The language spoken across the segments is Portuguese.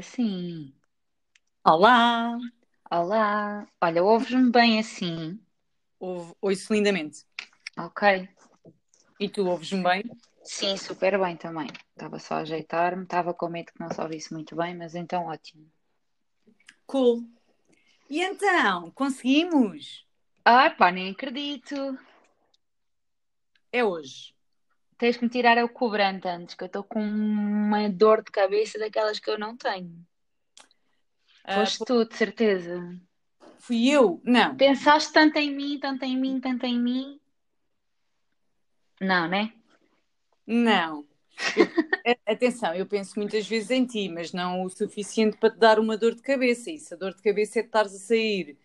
Agora sim. Olá! Olá. Olha, ouves-me bem assim? Ouve, ouço lindamente. Ok. E tu ouves-me bem? Sim, super bem também. Estava só a ajeitar-me, estava com medo que não se ouvisse muito bem, mas então ótimo. Cool. E então, conseguimos? Ah, pá, nem acredito. É hoje. Tens que me tirar o cobrante antes, que eu estou com uma dor de cabeça daquelas que eu não tenho. Ah, Foste tu, de certeza. fui eu? Não. Pensaste tanto em mim, tanto em mim, tanto em mim. Não, né? Não. Eu- atenção, eu penso muitas vezes em ti, mas não o suficiente para te dar uma dor de cabeça. Isso, a dor de cabeça é de estares a sair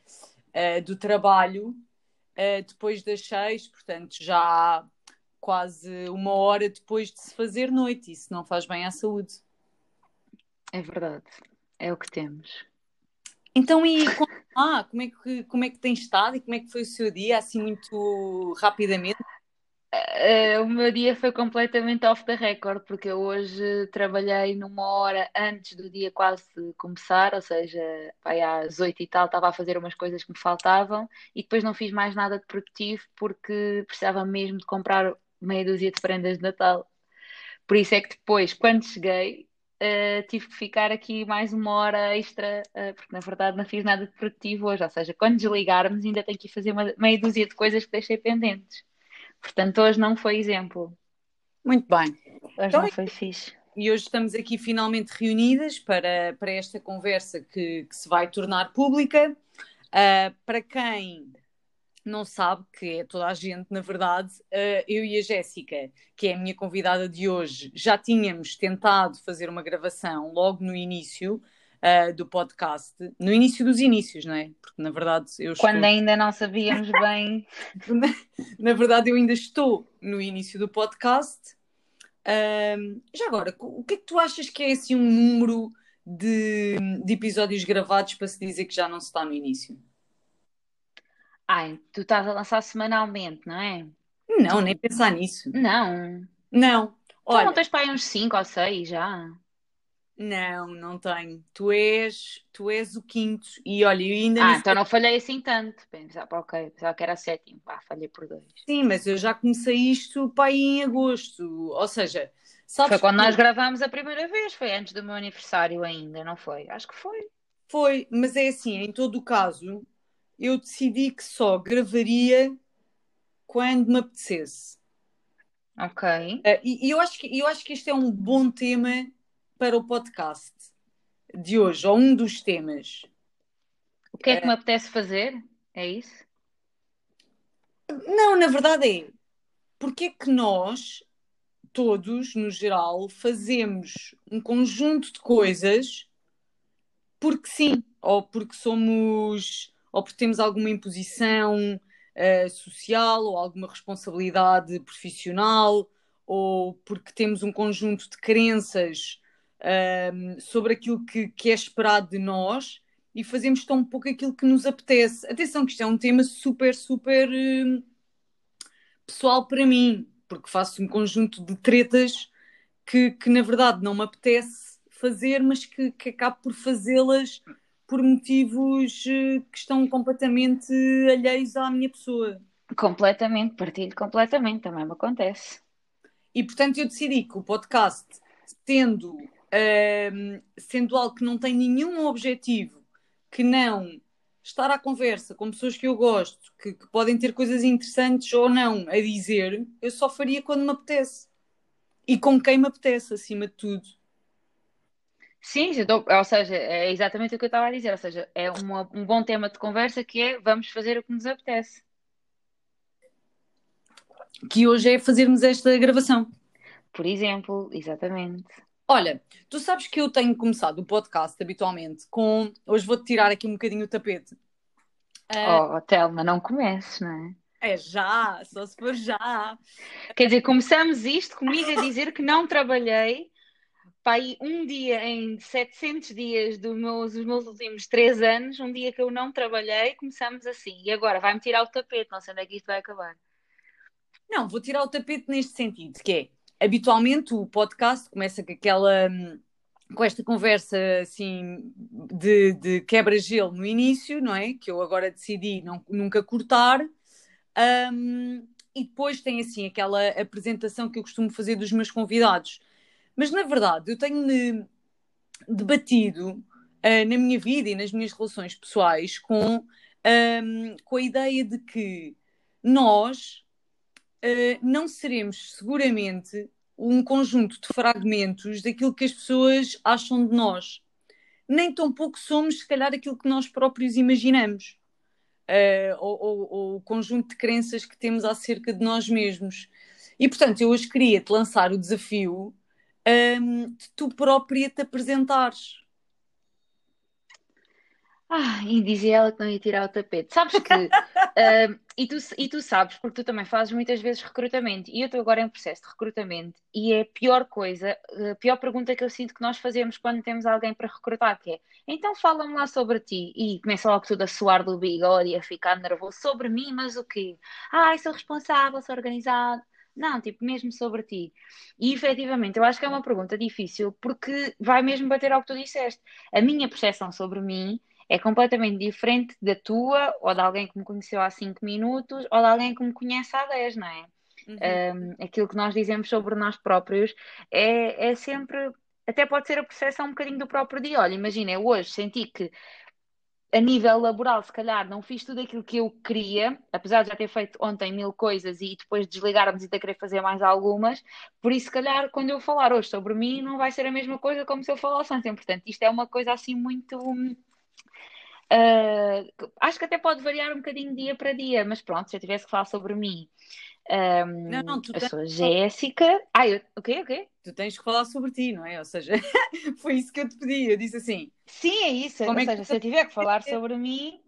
ah, do trabalho ah, depois das seis, portanto, já quase uma hora depois de se fazer noite. Isso não faz bem à saúde. É verdade. É o que temos. Então, e como, ah, como é que, como é que tem estado e como é que foi o seu dia, assim, muito rapidamente? Eh, o meu dia foi completamente off the record, porque eu hoje trabalhei numa hora antes do dia quase começar, ou seja, vai às oito e tal, estava a fazer umas coisas que me faltavam e depois não fiz mais nada de produtivo porque precisava mesmo de comprar meia dúzia de prendas de Natal. Por isso é que depois, quando cheguei, eh, tive que ficar aqui mais uma hora extra, eh, porque na verdade não fiz nada de produtivo hoje, ou seja, quando desligarmos ainda tenho que fazer uma meia dúzia de coisas que deixei pendentes. Portanto, hoje não foi exemplo. Muito bem. Hoje Então, não foi fixe. e hoje estamos aqui finalmente reunidas para, para esta conversa que, que se vai tornar pública. Ah, para quem não sabe, que é toda a gente, na verdade, ah, eu e a Jéssica, que é a minha convidada de hoje, já tínhamos tentado fazer uma gravação logo no início ah, do podcast, no início dos inícios, não é? Porque na verdade eu estou. Quando ainda não sabíamos bem. Na, verdade, eu ainda estou no início do podcast. Ahm, já agora, o que é que tu achas que é assim um número de, de episódios gravados para se dizer que já não se está no início? Ai, tu estás a lançar semanalmente, não é? Não, nem pensar nisso. Não. Não, Tu não olha, tens para aí uns 5 ou 6 já. não, não tenho. Tu és, tu és o quinto. E olha, eu ainda Ah, então não falhei assim tanto. Pensava, ok, pensava que era sétimo. Pá, falhei por dois. Sim, mas eu já comecei isto para aí em agosto. Ou seja, Foi sabes quando que nós gravámos a primeira vez, foi antes do meu aniversário ainda, não foi? Acho que foi. foi, mas é assim, em todo o caso, eu decidi que só gravaria quando me apetecesse. Ok. Ah, e, e eu acho que, eu acho que este é um bom tema para o podcast de hoje, ou um dos temas. O que é que me apetece fazer? É isso? Não, na verdade é, porque é que nós, todos, no geral, fazemos um conjunto de coisas porque sim, ou porque somos, ou porque temos alguma imposição ah, social, ou alguma responsabilidade profissional, ou porque temos um conjunto de crenças ah, sobre aquilo que, que é esperado de nós e fazemos tão pouco aquilo que nos apetece. Atenção, que isto é um tema super, super ah, pessoal para mim, porque faço um conjunto de tretas que, que na verdade não me apetece fazer, mas que, que acabo por fazê-las por motivos eh, que estão completamente alheios à minha pessoa. Completamente, partilho completamente, também me acontece. E portanto eu decidi que o podcast, sendo, ahm, sendo algo que não tem nenhum objetivo que não estar à conversa com pessoas que eu gosto, que, que podem ter coisas interessantes ou não a dizer, eu só faria quando me apetece. E com quem me apetece, acima de tudo. Sim, ou seja, é exatamente o que eu estava a dizer. Ou seja, é uma- um bom tema de conversa que é vamos fazer o que nos apetece. Que hoje é fazermos esta gravação. Por exemplo, exatamente. Olha, tu sabes que eu tenho começado o podcast habitualmente com. Hoje vou-te tirar aqui um bocadinho o tapete. Ah, Oh, Telma, não comeces, não é? é já, só se for já. Quer dizer, começamos isto comigo a dizer que não trabalhei para aí um dia em 700 dias dos meus, dos meus últimos três anos, um dia que eu não trabalhei, começamos assim. E agora vai-me tirar o tapete, não sei onde é que isto vai acabar. Não, vou tirar o tapete neste sentido, que é habitualmente o podcast começa com aquela, hum, com esta conversa assim de, de quebra-gelo no início, não é? Que eu agora decidi não, nunca cortar. Um, e depois tem assim aquela apresentação que eu costumo fazer dos meus convidados. Mas na verdade, eu tenho debatido uh, na minha vida e nas minhas relações pessoais com, um, com a ideia de que nós uh, não seremos seguramente um conjunto de fragmentos daquilo que as pessoas acham de nós. Nem tão pouco somos, se calhar, aquilo que nós próprios imaginamos. Uh, ou, ou, ou, o conjunto de crenças que temos acerca de nós mesmos. E, portanto, eu hoje queria te lançar o desafio um, de tu própria te apresentares. Ah, e dizia ela que não ia tirar o tapete. Sabes que, uh, e, tu, e tu sabes, porque tu também fazes muitas vezes recrutamento, e eu estou agora em processo de recrutamento, e é a pior coisa, a pior pergunta que eu sinto que nós fazemos quando temos alguém para recrutar, que é, então fala-me lá sobre ti, e começa logo tudo a suar do bigode e a ficar nervoso, sobre mim, mas o quê? Ah, sou responsável, sou organizado. Não, tipo, mesmo sobre ti. E efetivamente, eu acho que é uma pergunta difícil, porque vai mesmo bater ao que tu disseste. A minha percepção sobre mim é completamente diferente da tua, ou de alguém que me conheceu há 5 minutos, ou de alguém que me conhece há 10, não é? Uhum. Um, aquilo que nós dizemos sobre nós próprios é, é sempre, até pode ser a percepção um bocadinho do próprio dia. Olha, imagina, eu hoje senti que a nível laboral, se calhar, não fiz tudo aquilo que eu queria, apesar de já ter feito ontem mil coisas e depois desligar-me e ter querer fazer mais algumas. Por isso, se calhar, quando eu falar hoje sobre mim, não vai ser a mesma coisa como se eu falasse ontem. Portanto, isto é uma coisa assim muito Uh, acho que até pode variar um bocadinho dia para dia, mas pronto, se eu tivesse que falar sobre mim, um, não, não, eu sou a Jéssica. Ah, eu... o quê? O quê? Tu tens que falar sobre ti, não é? Ou seja, foi isso que eu te pedi. Eu disse assim: Sim, é isso. Ou é seja, se eu tiver que falar sobre mim.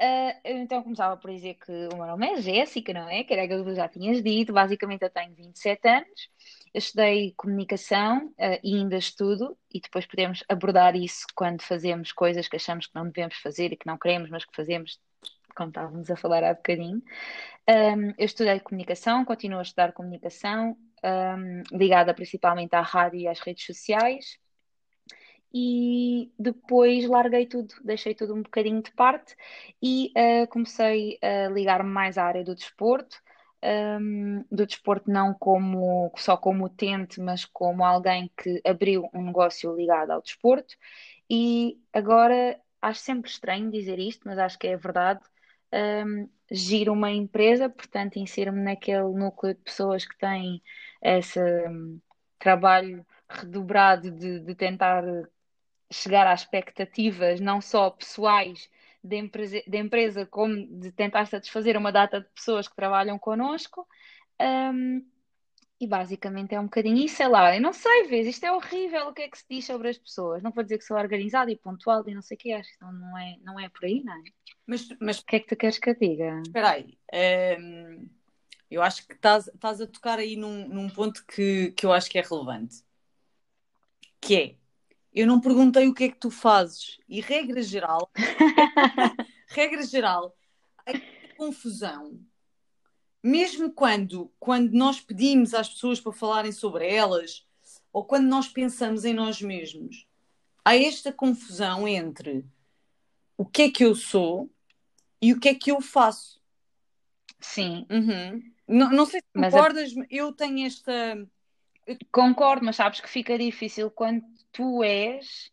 Uh, eu então começava por dizer que o meu nome é Jéssica, não é? Que era aquilo que tu já tinhas dito. Basicamente, eu tenho 27 anos. Eu estudei comunicação uh, e ainda estudo, e depois podemos abordar isso quando fazemos coisas que achamos que não devemos fazer e que não queremos, mas que fazemos, como estávamos a falar há bocadinho. Um, eu estudei comunicação, continuo a estudar comunicação, um, ligada principalmente à rádio e às redes sociais. E depois larguei tudo, deixei tudo um bocadinho de parte e uh, comecei a ligar-me mais à área do desporto, um, do desporto não como só como utente, mas como alguém que abriu um negócio ligado ao desporto. E agora acho sempre estranho dizer isto, mas acho que é verdade. Um, giro uma empresa, portanto, insiro-me naquele núcleo de pessoas que têm esse um, trabalho redobrado de, de tentar chegar às expectativas, não só pessoais da empresa, da empresa como de tentar satisfazer uma data de pessoas que trabalham connosco. Um, e basicamente é um bocadinho isso, sei lá, eu não sei, vês, isto é horrível o que é que se diz sobre as pessoas. Não vou dizer que sou organizada e pontual e não sei o que, acho que não, é, não é por aí, não é? Mas, mas o que é que tu queres que eu diga? Espera aí, um, eu acho que estás, estás a tocar aí num, num ponto que, que eu acho que é relevante, que é, eu não perguntei o que é que tu fazes. E regra geral, regra geral, a confusão, mesmo quando, quando nós pedimos às pessoas para falarem sobre elas, ou quando nós pensamos em nós mesmos, há esta confusão entre o que é que eu sou e o que é que eu faço. Sim. Uhum. Não, não sei se concordas, a... eu tenho esta. Concordo, mas sabes que fica difícil quando tu és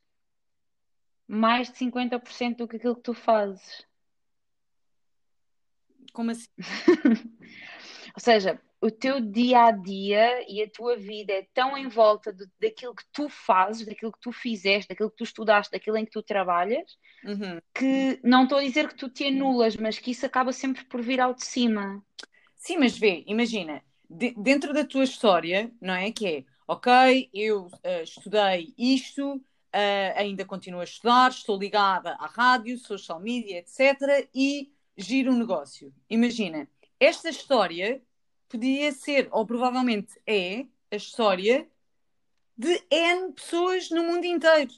mais de 50% do que aquilo que tu fazes. Como assim? Ou seja, o teu dia a dia e a tua vida é tão em volta de, daquilo que tu fazes, daquilo que tu fizeste, daquilo que tu estudaste, daquilo em que tu trabalhas, uhum. que não estou a dizer que tu te anulas, mas que isso acaba sempre por vir ao de cima. Sim, mas vê, imagina, de, dentro da tua história, não é? Que é ok, eu uh, estudei isto, uh, ainda continuo a estudar, estou ligada à rádio, social media, etc. e giro um negócio. Imagina, esta história podia ser, ou provavelmente é, a história de N pessoas no mundo inteiro.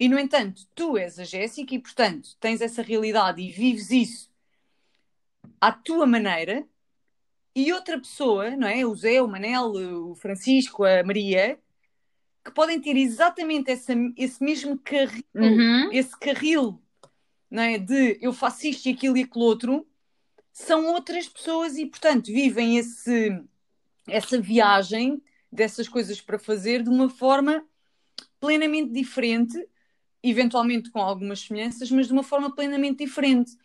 E, no entanto, tu és a Jéssica e, portanto, tens essa realidade e vives isso à tua maneira, e outra pessoa, não é? O Zé, o Manel, o Francisco, a Maria, que podem ter exatamente essa, esse mesmo carril, Uhum. esse carril é, de eu faço isto e aquilo e aquilo outro, são outras pessoas e, portanto, vivem esse, essa viagem dessas coisas para fazer de uma forma plenamente diferente, eventualmente com algumas semelhanças, mas de uma forma plenamente diferente.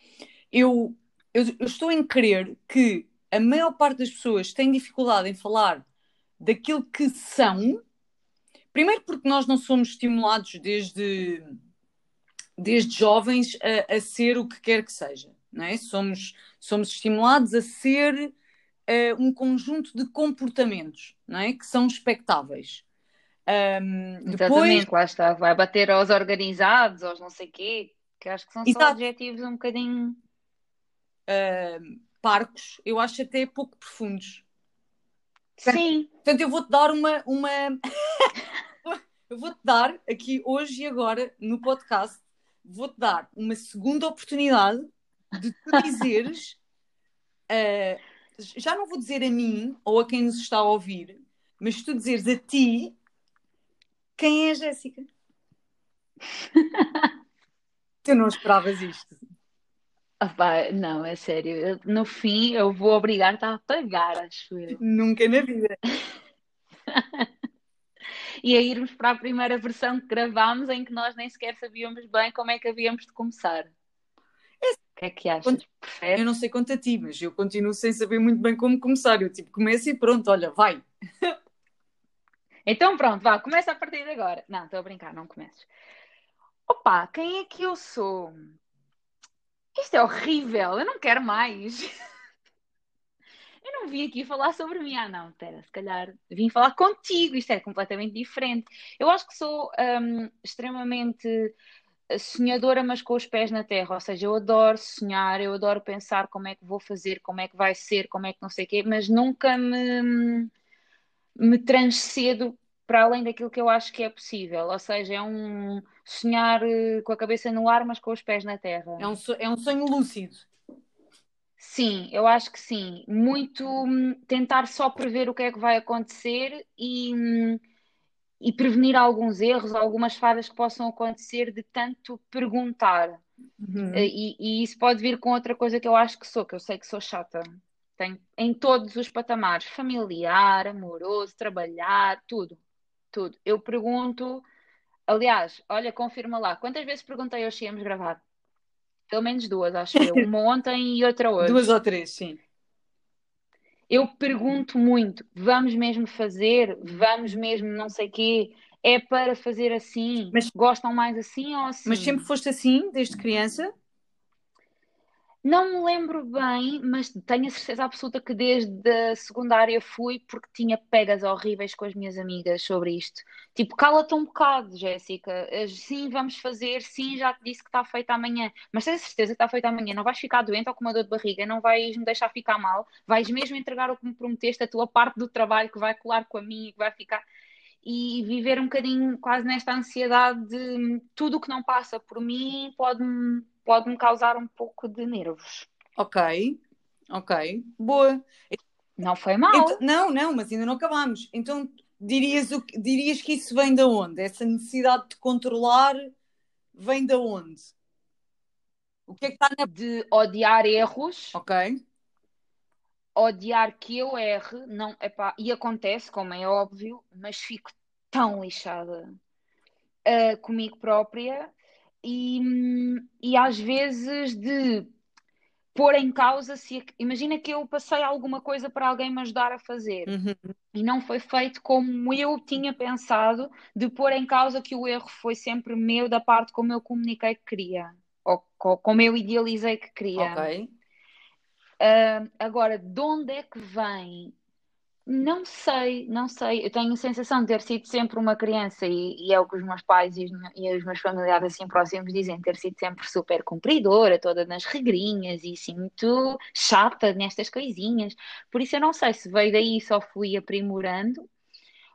Eu, eu, eu estou em crer que a maior parte das pessoas tem dificuldade em falar daquilo que são, primeiro porque nós não somos estimulados desde, desde jovens a, a ser o que quer que seja, não é? Somos, somos estimulados a ser uh, um conjunto de comportamentos, não é? Que são expectáveis. Um, Exatamente, depois, lá está. Vai bater aos organizados, aos não sei quê, que acho que são só Exato. objetivos um bocadinho. uh, parcos, eu acho até pouco profundos. Sim, Portanto, eu vou-te dar uma. uma... eu vou-te dar aqui hoje e agora no podcast, vou-te dar uma segunda oportunidade de tu dizeres. uh, já não vou dizer a mim ou a quem nos está a ouvir, mas tu dizeres a ti quem é a Jéssica. tu não esperavas isto. Ah, pá, não, é sério. Eu, no fim, eu vou obrigar-te a pagar, acho eu. Nunca na vida. E a irmos para a primeira versão que gravámos, em que nós nem sequer sabíamos bem como é que havíamos de começar. O que é que achas? Eu não sei quanto a ti, mas eu continuo sem saber muito bem como começar. Eu tipo começo e pronto, olha, vai. Então pronto, vá, começa a partir de agora. Não, estou a brincar, não comeces. Opa, quem é que eu sou? Isto é horrível, eu não quero mais. Eu não vim aqui falar sobre mim. Ah, não, espera, se calhar vim falar contigo, isto é completamente diferente. Eu acho que sou hum, extremamente sonhadora, mas com os pés na terra. Ou seja, eu adoro sonhar, eu adoro pensar como é que vou fazer, como é que vai ser, como é que não sei o quê, mas nunca me, me transcedo para além daquilo que eu acho que é possível. Ou seja, é um sonhar eh, com a cabeça no ar, mas com os pés na terra. É um, é um sonho lúcido. Sim, eu acho que sim. Muito hum, tentar só prever o que é que vai acontecer e, hum, e prevenir alguns erros, algumas falhas que possam acontecer de tanto perguntar. Uhum. Eh, E, e isso pode vir com outra coisa que eu acho que sou, que eu sei que sou chata. Tenho, em todos os patamares, familiar, amoroso, trabalhar, tudo, tudo. Eu pergunto, aliás, olha, confirma lá, quantas vezes perguntei hoje se íamos gravar? Pelo menos duas, acho eu. Uma ontem e outra hoje. Duas ou três, sim. Eu pergunto muito, vamos mesmo fazer? Vamos mesmo não sei quê? É para fazer assim? Mas- Gostam mais assim ou assim? Mas sempre foste assim, desde criança? Não me lembro bem, mas tenho a certeza absoluta que desde a secundária fui porque tinha pegas horríveis com as minhas amigas sobre isto. Tipo, cala-te um bocado, Jéssica. Eh, Sim, vamos fazer. Sim, já te disse que está feito amanhã. Mas tens a certeza que está feito amanhã. Não vais ficar doente ou com uma dor de barriga. Não vais me deixar ficar mal. Vais mesmo entregar o que me prometeste, a tua parte do trabalho que vai colar com a minha e que vai ficar. E viver um bocadinho quase nesta ansiedade de tudo o que não passa por mim pode-me pode-me causar um pouco de nervos. Ok, ok, boa. Não foi mal. Então- não, não, mas ainda não acabámos. Então dirias, o, que- dirias que isso vem de onde? Essa necessidade de controlar vem de onde? O que é que está na. De odiar erros, Ok, odiar que eu erre, não, epá, e acontece, como é óbvio, mas fico tão lixada ah, comigo própria e, e às vezes de pôr em causa se imagina que eu passei alguma coisa para alguém me ajudar a fazer Uhum. e não foi feito como eu tinha pensado, de pôr em causa que o erro foi sempre meu da parte como eu comuniquei que queria, ou co- como eu idealizei que queria. ok. Ah, agora, de onde é que vem? Não sei, não sei. Eu tenho a sensação de ter sido sempre uma criança, e, e é o que os meus pais e os, e os meus familiares assim próximos dizem, ter sido sempre super cumpridora, toda nas regrinhas e assim muito chata nestas coisinhas. Por isso eu não sei se veio daí só fui aprimorando,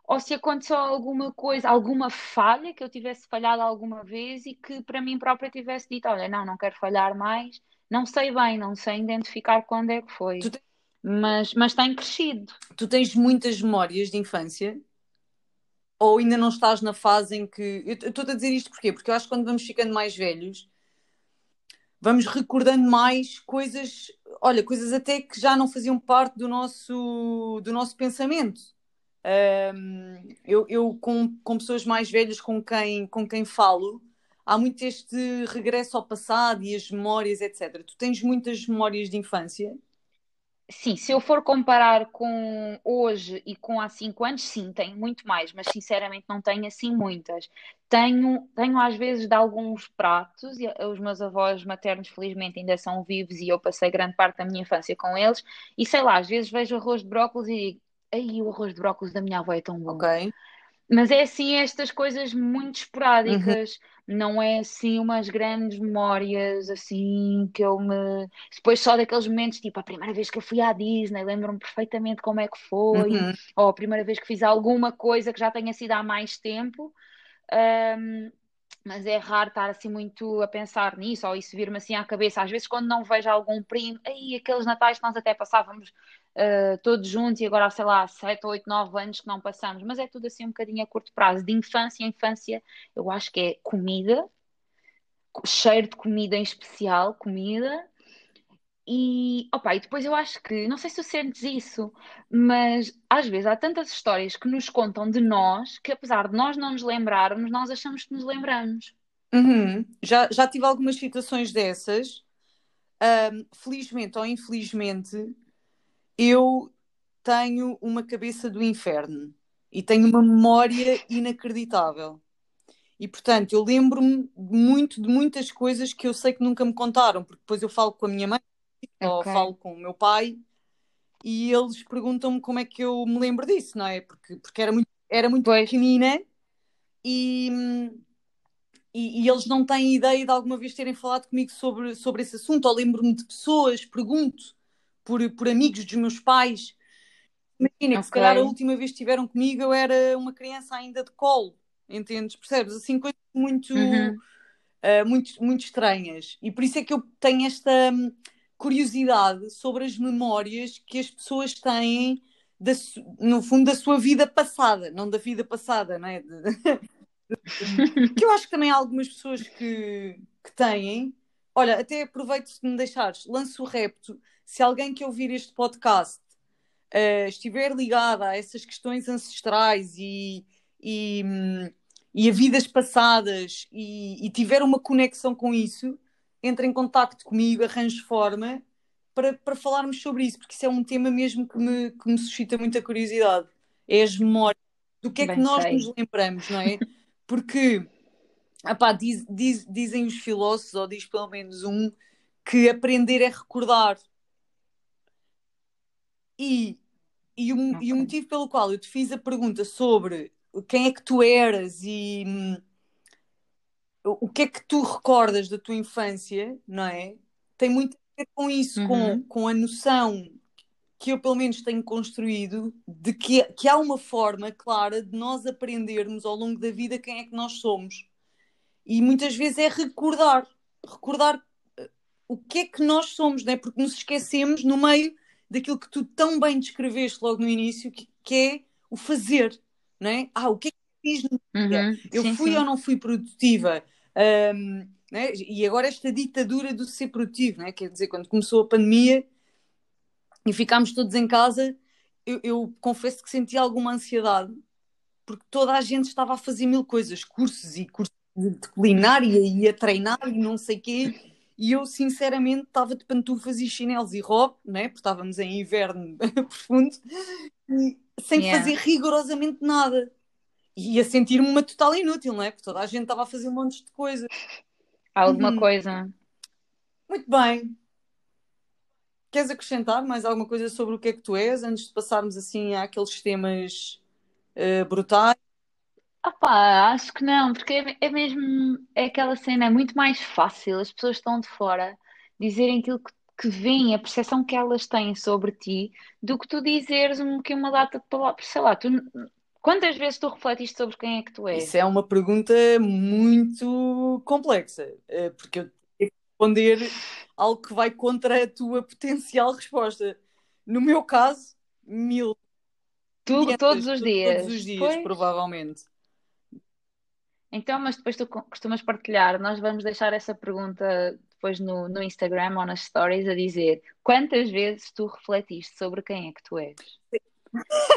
ou se aconteceu alguma coisa, alguma falha que eu tivesse falhado alguma vez e que para mim própria tivesse dito, olha, não, não quero falhar mais. Não sei bem, não sei identificar quando é que foi. Tu Mas, mas tem crescido. Tu tens muitas memórias de infância? ou ainda não estás na fase em que. Eu estou a dizer isto porquê? Porque eu acho que quando vamos ficando mais velhos, vamos recordando mais coisas, olha, coisas até que já não faziam parte do nosso, do nosso pensamento. Um, eu, eu com, com pessoas mais velhas com quem, com quem falo, há muito este regresso ao passado e as memórias, etc. Tu tens muitas memórias de infância? Sim, se eu for comparar com hoje e com há cinco anos, sim, tenho muito mais, mas sinceramente não tenho assim muitas. Tenho, tenho às vezes de alguns pratos, e os meus avós maternos felizmente ainda são vivos e eu passei grande parte da minha infância com eles, e sei lá, às vezes vejo arroz de brócolis e digo, aí o arroz de brócolis da minha avó é tão bom. Ok. Mas é assim estas coisas muito esporádicas, uhum. não é assim umas grandes memórias assim que eu me. Depois só daqueles momentos, tipo a primeira vez que eu fui à Disney, lembro-me perfeitamente como é que foi, uhum. ou a primeira vez que fiz alguma coisa que já tenha sido há mais tempo. Um, mas é raro estar assim muito a pensar nisso, ou isso vir-me assim à cabeça. Às vezes, quando não vejo algum primo, aí aqueles natais que nós até passávamos uh, todos juntos e agora, sei lá, 7, 8, 9 anos que não passamos, mas é tudo assim um bocadinho a curto prazo. De infância em infância, eu acho que é comida, cheiro de comida em especial, comida. E, opa, e depois eu acho que, não sei se tu sentes isso, mas às vezes há tantas histórias que nos contam de nós que, apesar de nós não nos lembrarmos, nós achamos que nos lembramos. Uhum. Já, já tive algumas situações dessas. Um, felizmente ou infelizmente, eu tenho uma cabeça do inferno e tenho uma memória inacreditável. E portanto, eu lembro-me muito de muitas coisas que eu sei que nunca me contaram, porque depois eu falo com a minha mãe okay. ou falo com o meu pai e eles perguntam-me como é que eu me lembro disso, não é? Porque, porque era muito, era muito pequenina e, e, e, eles não têm ideia de alguma vez terem falado comigo sobre, sobre esse assunto, ou lembro-me de pessoas, pergunto por, por amigos dos meus pais. Imagina okay. que se calhar a última vez que estiveram comigo eu era uma criança ainda de colo, entendes? Percebes? Assim, coisas muito, uhum. uh, muito, muito estranhas. E por isso é que eu tenho esta hum, curiosidade sobre as memórias que as pessoas têm, da, no fundo, da sua vida passada, não da vida passada, não é? Que eu acho que também há algumas pessoas que, que têm. Olha, até aproveito se me deixares, lanço o repto se alguém que ouvir este podcast uh, estiver ligado a essas questões ancestrais e, e, e a vidas passadas e, e, tiver uma conexão com isso, entre em contato comigo, arranje forma para, para falarmos sobre isso, porque isso é um tema mesmo que me, que me suscita muita curiosidade. É as memórias. Do que é Bem que nós sei. nos lembramos, não é? Porque epá, diz, diz, dizem os filósofos, ou diz pelo menos um, que aprender é recordar. E, e, o, okay. e o motivo pelo qual eu te fiz a pergunta sobre quem é que tu eras e hum, o que é que tu recordas da tua infância, não é? Tem muito a ver com isso, uhum. com, com a noção que eu pelo menos tenho construído de que, que há uma forma clara de nós aprendermos ao longo da vida quem é que nós somos. E muitas vezes é recordar, recordar uh, o que é que nós somos, não é? Porque nos esquecemos no meio daquilo que tu tão bem descreveste logo no início, que, que é o fazer, não é? Ah, o que é que eu fiz no dia? Uhum, eu sim, fui sim. ou não fui produtiva? Um, é? E agora esta ditadura do ser produtivo, não é? quer dizer, quando começou a pandemia e ficámos todos em casa, eu, eu confesso que senti alguma ansiedade, porque toda a gente estava a fazer mil coisas, cursos e cursos de culinária e a treinar e não sei o quê e eu, sinceramente, estava de pantufas e chinelos e robe, né? porque estávamos em inverno profundo, sem yeah. fazer rigorosamente nada. E a sentir-me uma total inútil, não é? Porque toda a gente estava a fazer um monte de coisa. Alguma uhum. coisa. Muito bem. Queres acrescentar mais alguma coisa sobre o que é que tu és, antes de passarmos assim àqueles temas uh, brutais? Opá, acho que não, porque é, é mesmo é aquela cena, é muito mais fácil as pessoas estão de fora dizerem aquilo que, que veem, a percepção que elas têm sobre ti, do que tu dizeres um, que uma data de palavras. Sei lá, tu, quantas vezes tu refletiste sobre quem é que tu és? Isso é uma pergunta muito complexa, eh, porque eu tenho que responder algo que vai contra a tua potencial resposta. No meu caso, mil. Tu, todos os dias. Todos os dias, pois. provavelmente. Então, mas depois tu costumas partilhar, nós vamos deixar essa pergunta depois no, no Instagram ou nas stories a dizer quantas vezes tu refletiste sobre quem é que tu és.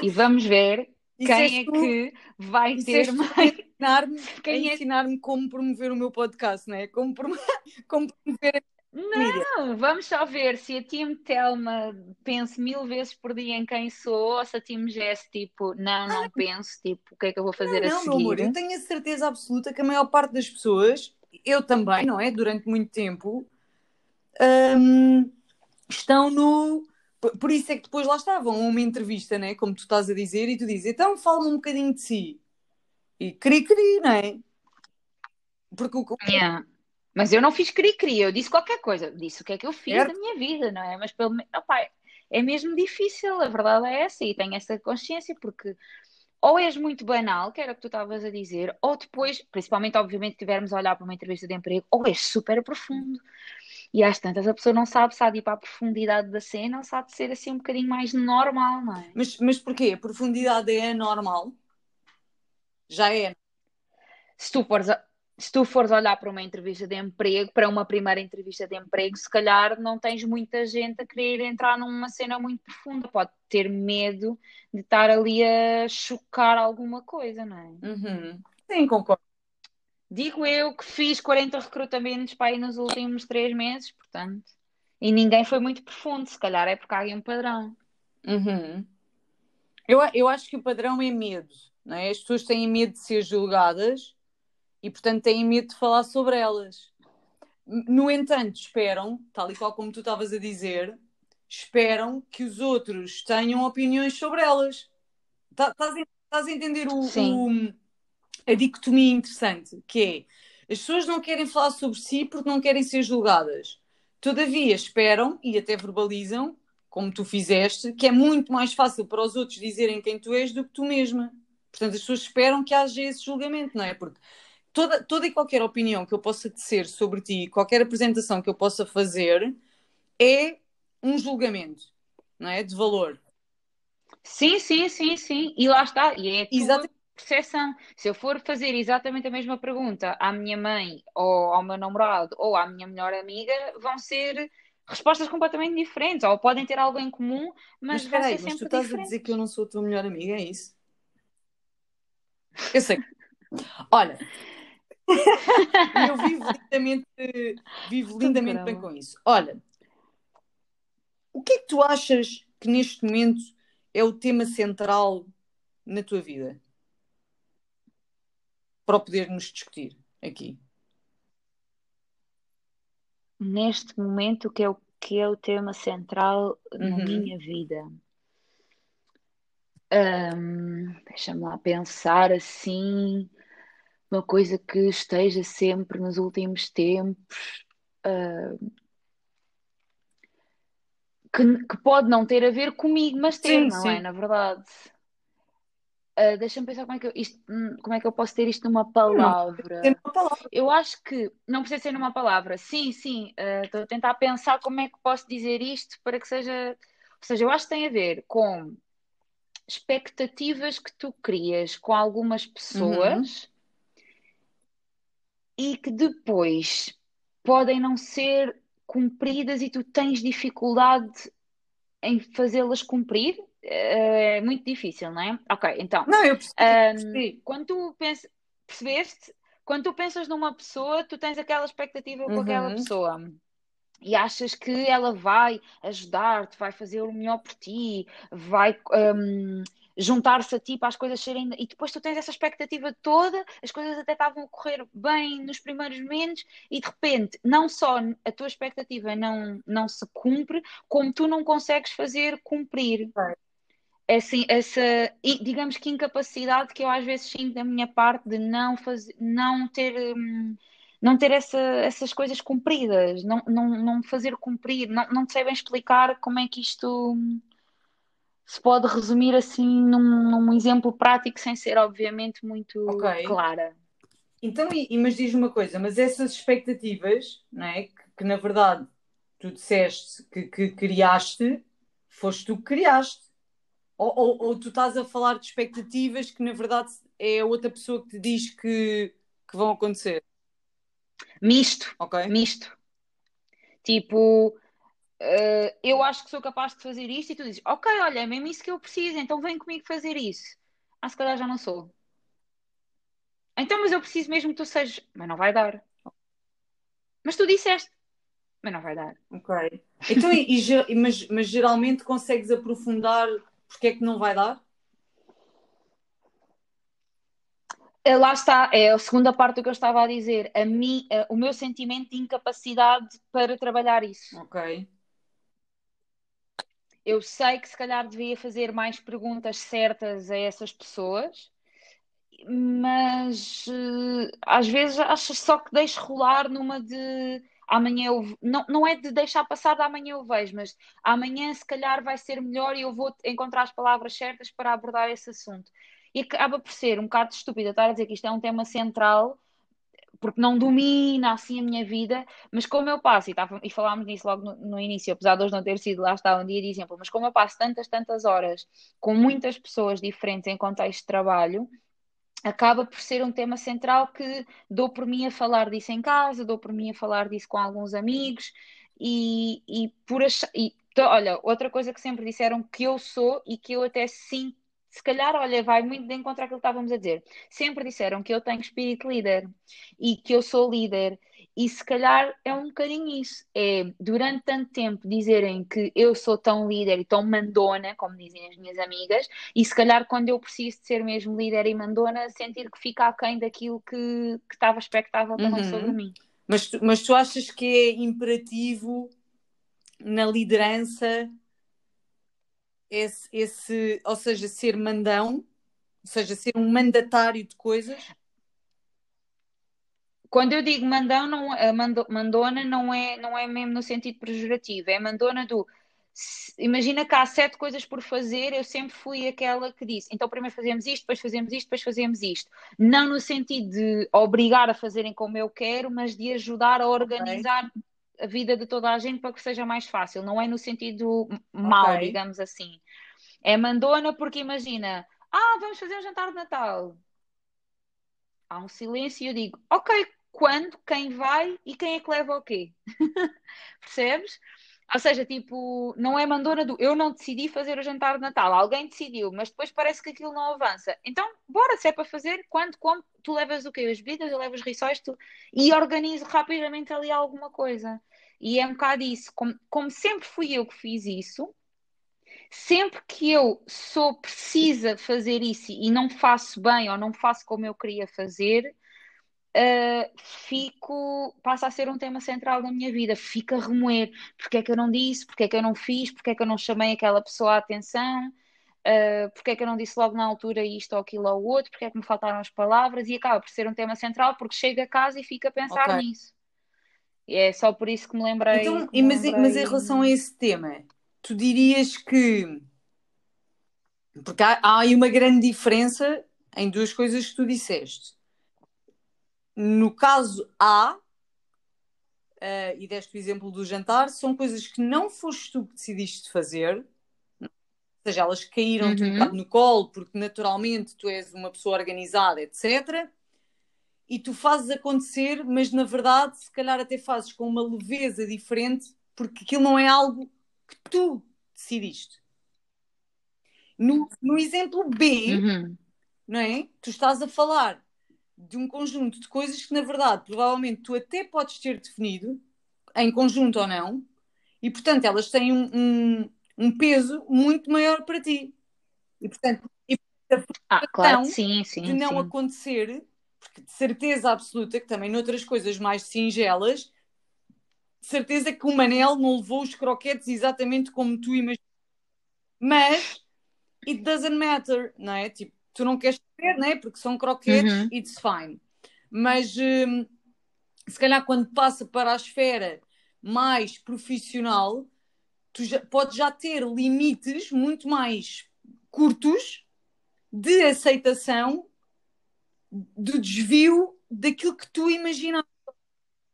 E vamos ver quem é que vai ter mais. Ensinar-me quem é... ensinar-me como promover o meu podcast, não é? Como, prom... como promover não, vamos só ver se a Team Telma pensa mil vezes por dia em quem sou ou se a Team Jess, tipo, não, não ah, penso, tipo, o que é que eu vou fazer não, a não, seguir? Meu amor, eu tenho a certeza absoluta que a maior parte das pessoas, eu também, não é? Durante muito tempo, hum, estão no. Por isso é que depois lá estavam uma entrevista, né? Como tu estás a dizer, e tu dizes, então fala-me um bocadinho de si. E cri-cri, não é? Porque o. Yeah mas eu não fiz cri-cri, eu disse qualquer coisa, disse o que é que eu fiz certo. da minha vida, não é? Mas pelo menos, é mesmo difícil, a verdade é essa, e tenho essa consciência, porque ou és muito banal, que era o que tu estavas a dizer, ou depois, principalmente, obviamente, estivermos a olhar para uma entrevista de emprego, ou és super profundo. E às tantas a pessoa não sabe se há de ir para a profundidade da cena ou se há de ser assim um bocadinho mais normal, não é? Mas, mas porquê? A profundidade é normal? Já é. Se tu fores a, se tu fores olhar para uma entrevista de emprego, para uma primeira entrevista de emprego, se calhar não tens muita gente a querer entrar numa cena muito profunda. Pode ter medo de estar ali a chocar alguma coisa, não é? Uhum. Sim, concordo. Digo eu que fiz 40 recrutamentos para aí nos últimos três meses, portanto. E ninguém foi muito profundo, se calhar é porque há aí um padrão. Uhum. Eu, eu acho que o padrão é medo, não é? As pessoas têm medo de ser julgadas e, portanto, têm medo de falar sobre elas. No entanto, esperam, tal e qual como tu estavas a dizer, esperam que os outros tenham opiniões sobre elas. Tá, estás a, a entender o, o, a dicotomia interessante, que é as pessoas não querem falar sobre si porque não querem ser julgadas. Todavia, esperam e até verbalizam, como tu fizeste, que é muito mais fácil para os outros dizerem quem tu és do que tu mesma. Portanto, as pessoas esperam que haja esse julgamento, não é? Porque toda, toda e qualquer opinião que eu possa tecer sobre ti, qualquer apresentação que eu possa fazer, é um julgamento, não é? De valor. Sim, sim, sim, sim. E lá está. E é a tua Exatamente. percepção. Se eu for fazer exatamente a mesma pergunta à minha mãe, ou ao meu namorado, ou à minha melhor amiga, vão ser respostas completamente diferentes. Ou podem ter algo em comum, mas, mas vão ser sempre mas tu estás diferentes. a dizer que eu não sou a tua melhor amiga, é isso? Eu sei. Olha, eu vivo lindamente, vivo lindamente bem com isso. Olha, o que é que tu achas que neste momento é o tema central na tua vida? Para podermos discutir aqui. Neste momento, o que é o, que é o tema central uhum. na minha vida? Um, Deixa-me lá pensar assim uma coisa que esteja sempre nos últimos tempos, uh, que, que, pode não ter a ver comigo, mas ter, sim, não sim. é? Na verdade. Uh, Deixa-me pensar como é, que eu, isto, hum, como é que eu posso ter isto numa palavra. Não, palavra. Eu acho que não precisa ser numa palavra. Sim, sim. Uh, estou a tentar pensar como é que posso dizer isto para que seja. Ou seja, eu acho que tem a ver com expectativas que tu crias com algumas pessoas. Uhum e que depois podem não ser cumpridas e tu tens dificuldade em fazê-las cumprir, eh, é muito difícil, não é? Ok, então. Não, eu percebi. Um, quando tu pensas, percebeste? Quando tu pensas numa pessoa, tu tens aquela expectativa com aquela uhum. pessoa e achas que ela vai ajudar-te, vai fazer o melhor por ti, vai um, juntar-se a ti para as coisas serem. E depois tu tens essa expectativa toda, as coisas até estavam a correr bem nos primeiros momentos, e de repente, não só a tua expectativa não, não se cumpre, como tu não consegues fazer cumprir. É assim, essa, digamos que incapacidade que eu às vezes sinto da minha parte de não, fazer, não ter. Hum, não ter essa, essas coisas cumpridas, não, não, não fazer cumprir, não, não sei bem explicar como é que isto se pode resumir assim num, num exemplo prático sem ser obviamente muito okay. clara. Então, e, mas diz uma coisa, mas essas expectativas, não é? Que, que na verdade tu disseste que, que, criaste, foste tu que criaste. Ou, ou, ou, tu estás a falar de expectativas que na verdade é outra pessoa que te diz que que vão acontecer? Misto, Ok? misto. Tipo, eh, eu acho que sou capaz de fazer isto e tu dizes, ok, olha, é mesmo isso que eu preciso, então vem comigo fazer isso. Ah, se calhar já não sou. Então, mas eu preciso mesmo que tu sejas. Mas não vai dar. Mas tu disseste. Mas não vai dar. Ok. Então, e, e mas, mas geralmente consegues aprofundar porque é que não vai dar? Eh, Lá está, é a segunda parte do que eu estava a dizer. A mim, eh, o meu sentimento de incapacidade para trabalhar isso. Ok. Eu sei que se calhar devia fazer mais perguntas certas a essas pessoas, mas eh, às vezes achas só que deixo rolar numa de amanhã eu não, não é de deixar passar de amanhã eu vejo, mas amanhã se calhar vai ser melhor e eu vou encontrar as palavras certas para abordar esse assunto. E acaba por ser um bocado estúpido estar a dizer que isto é um tema central porque não domina assim a minha vida, mas como eu passo, e, estava, e falámos nisso logo no, no início, apesar de hoje não ter sido lá está um dia de exemplo, mas como eu passo tantas, tantas horas com muitas pessoas diferentes em contexto de trabalho, acaba por ser um tema central que dou por mim a falar disso em casa, dou por mim a falar disso com alguns amigos e, e por achar. E, to- olha, outra coisa que sempre disseram que eu sou e que eu até sim, se calhar, olha, vai muito de encontro àquilo que estávamos a dizer. Sempre disseram que eu tenho espírito líder e que eu sou líder. E se calhar é um bocadinho isso. É durante tanto tempo dizerem que eu sou tão líder e tão mandona, como dizem as minhas amigas, e se calhar quando eu preciso de ser mesmo líder e mandona, sentir que fica aquém daquilo que, que estava expectável também Uhum. sobre mim. Mas tu, mas tu achas que é imperativo na liderança esse, esse, ou seja, ser mandão, ou seja, ser um mandatário de coisas? Quando eu digo mandão, não, mando- mandona não é, não é mesmo no sentido pejorativo, é mandona do. Imagina que há sete coisas por fazer, eu sempre fui aquela que disse, então primeiro fazemos isto, depois fazemos isto, depois fazemos isto. Não no sentido de obrigar a fazerem como eu quero, mas de ajudar a organizar a vida de toda a gente para que seja mais fácil. Não é no sentido mau, Ok. digamos assim. É mandona porque imagina, ah, vamos fazer um jantar de Natal. Há um silêncio e eu digo, ok, quando, quem vai e quem é que leva o quê? Percebes? Ou seja, tipo, não é mandona do eu não decidi fazer o jantar de Natal, alguém decidiu, mas depois parece que aquilo não avança. Então, bora, se é para fazer, quando, como, tu levas o quê? As bebidas, eu levo os rissóis, tu... e organizo rapidamente ali alguma coisa. E é um bocado isso. Como, como sempre fui eu que fiz isso, sempre que eu sou precisa fazer isso e não faço bem ou não faço como eu queria fazer, uh, fico, passa a ser um tema central da minha vida, fico a remoer, porque é que eu não disse, porque é que eu não fiz, porque é que eu não chamei aquela pessoa a atenção, uh, porque é que eu não disse logo na altura isto ou aquilo ou outro, porque é que me faltaram as palavras, e acaba por ser um tema central, porque chego a casa e fico a pensar Ok. nisso. E é só por isso que me lembrei. Então, me mas, em- mas em lembrei- relação a esse tema, tu dirias que. Porque há, há aí uma grande diferença em duas coisas que tu disseste. No caso A, eh, e deste o exemplo do jantar, são coisas que não foste tu que decidiste fazer, ou seja, elas caíram-te um Uhum. bocado no colo, porque naturalmente tu és uma pessoa organizada, etc. E tu fazes acontecer, mas na verdade, se calhar até fazes com uma leveza diferente, porque aquilo não é algo que tu decidiste. No, no exemplo B, Uhum. não é? Tu estás a falar de um conjunto de coisas que, na verdade, provavelmente tu até podes ter definido, em conjunto ou não, e portanto elas têm um, um, um peso muito maior para ti. E portanto, e, Ah, claro sim, sim, de não sim. acontecer, porque de certeza absoluta que também noutras coisas mais singelas, de certeza que o Manel não levou os croquetes exatamente como tu imaginas. Mas it doesn't matter, não é? Tipo, tu não queres saber, não é? Porque são croquetes, Uhum. it's fine. Mas hum, se calhar quando passa para a esfera mais profissional, tu já, podes já ter limites muito mais curtos de aceitação do desvio daquilo que tu imaginavas.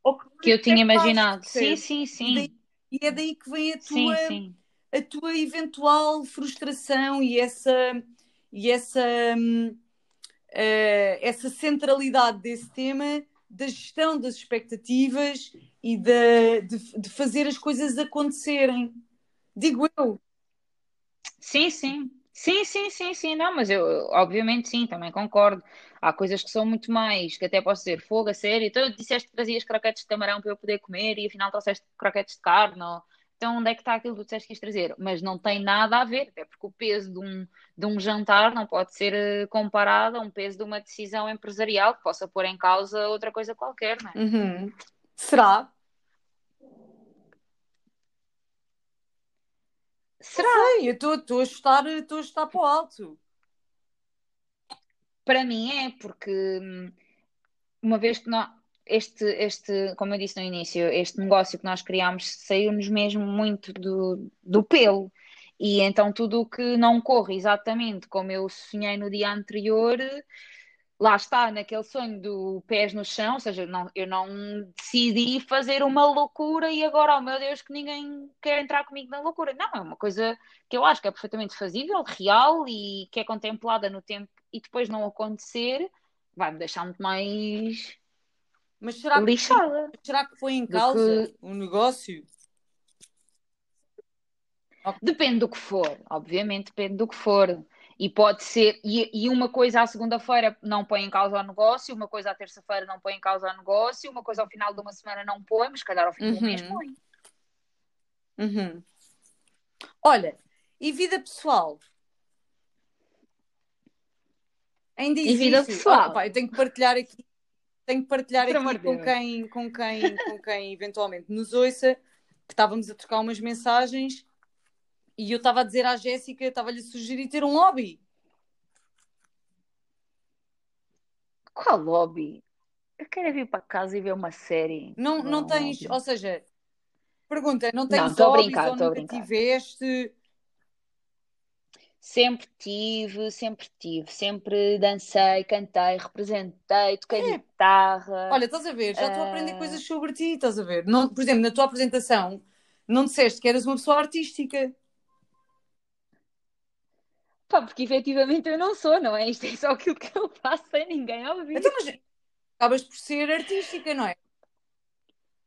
Ou Que eu tinha imaginado. Sim, percebes? sim, E, sim. daí- e é daí que vem a Sim, tua, sim. a tua eventual frustração e essa, e essa hum, essa centralidade desse tema da gestão das expectativas e de, de, de fazer as coisas acontecerem. Digo eu. Sim, sim. Sim, sim, sim, sim, não, mas eu, obviamente, sim, também concordo. Há coisas que são muito mais, que até posso dizer, fogo, a sério. Então, disseste que trazias croquetes de camarão para eu poder comer e afinal trouxeste croquetes de carne. Ou... Então, onde é que está aquilo que tu disseste que ias trazer? Mas não tem nada a ver, até porque o peso de um, de um jantar não pode ser eh, comparado a um peso de uma decisão empresarial que possa pôr em causa outra coisa qualquer, não é? Uhum. Será? Será? Sei, eu estou a estar, estou a estar para o alto. Para mim é, porque hum, uma vez que nós, este, este, como eu disse no início, este negócio que nós criámos saiu-nos mesmo muito do, do pelo. E então tudo o que não corre exatamente como eu sonhei no dia anterior, lá está, naquele sonho do pés no chão, ou seja, não, eu não decidi fazer uma loucura e agora, oh meu Deus, que ninguém quer entrar comigo na loucura. Não, é uma coisa que eu acho que é perfeitamente fazível, real e que é contemplada no tempo e depois não acontecer, vai-me deixar muito mais mas será lixada. Que, será que foi em causa que... o negócio? Depende do que for, obviamente, depende do que for. E pode ser, e, e uma coisa à segunda-feira não põe em causa o negócio, uma coisa à terça-feira não põe em causa o negócio, uma coisa ao final de uma semana não põe, mas calhar ao fim uhum. do mês põe. Uhum. Olha, e vida pessoal? Ainda existe? E vida pessoal? Oh, pá, eu tenho que partilhar aqui, tenho que partilhar aqui com quem, com, quem, com quem eventualmente nos ouça, que estávamos a trocar umas mensagens e eu estava a dizer à Jéssica, estava-lhe a sugerir ter um lobby. Qual lobby? Eu quero vir para casa e ver uma série. Não, não, não tens, ou seja, pergunta, não tens não, hobbies brincar, ou nunca tiveste? Sempre tive, sempre tive, sempre dancei, cantei, representei, toquei é. guitarra. Olha, estás a ver, já estou uh... a aprender coisas sobre ti, estás a ver? Não, por exemplo, na tua apresentação, não disseste que eras uma pessoa artística. Pá, porque efetivamente eu não sou, não é? Isto é só aquilo que eu faço sem ninguém ouvir. Então, mas acabas por ser artística, não é?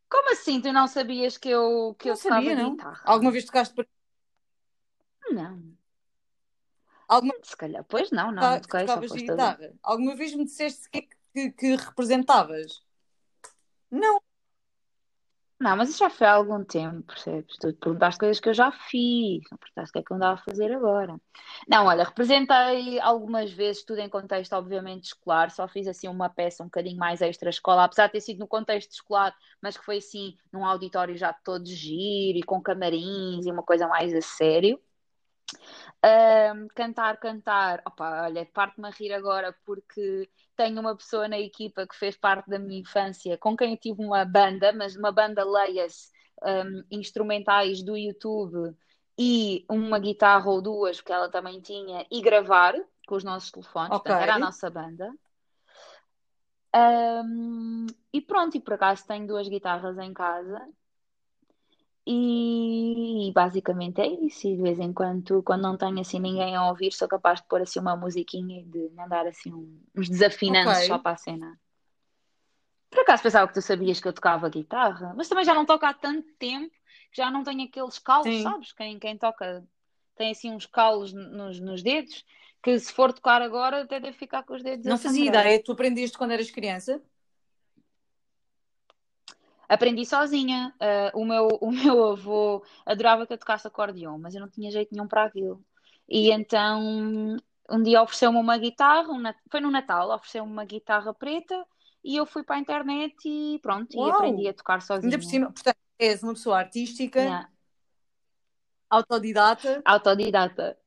Como assim? Tu não sabias que eu, que não eu sabia, não? guitarra? Alguma vez tocaste para. Não. Alguma... Se calhar, pois não, não, não toquei, só guitarra. Alguma vez me disseste que, que, que representavas? Não. Não, mas isso já foi há algum tempo, percebes? Tu perguntaste coisas que eu já fiz, não perguntaste o que é que eu andava a fazer agora. Não, olha, representei algumas vezes, tudo em contexto, obviamente, escolar, só fiz assim uma peça um bocadinho mais extra-escola, apesar de ter sido no contexto escolar, mas que foi assim, num auditório já todo giro e com camarins e uma coisa mais a sério. Um, cantar, cantar, opa, olha, parte-me a rir agora porque tenho uma pessoa na equipa que fez parte da minha infância, com quem eu tive uma banda, mas uma banda leia-se um, instrumentais do YouTube e uma guitarra ou duas, que ela também tinha, e gravar com os nossos telefones, okay. portanto, era a nossa banda. Um, e pronto, e por acaso tenho duas guitarras em casa e, basicamente é isso. E de vez em quando, quando não tenho assim ninguém a ouvir, sou capaz de pôr assim uma musiquinha e de mandar assim um, uns desafinantes okay. só para a cena. Por acaso pensava que tu sabias que eu tocava guitarra, mas também já não toco há tanto tempo que já não tenho aqueles calos, Sim. sabes? Quem, quem toca tem assim uns calos nos, nos dedos que se for tocar agora até deve ficar com os dedos Não fazia ideia, tu aprendeste quando eras criança? Aprendi sozinha. Uh, o, meu, o meu avô adorava que eu tocasse acordeão, mas eu não tinha jeito nenhum para aquilo. E então um dia ofereceu-me uma guitarra, um, foi no Natal, ofereceu-me uma guitarra preta e eu fui para a internet e pronto, Uau. e aprendi a tocar sozinha. Ainda por cima, portanto, és uma pessoa artística, yeah. autodidata. Autodidata.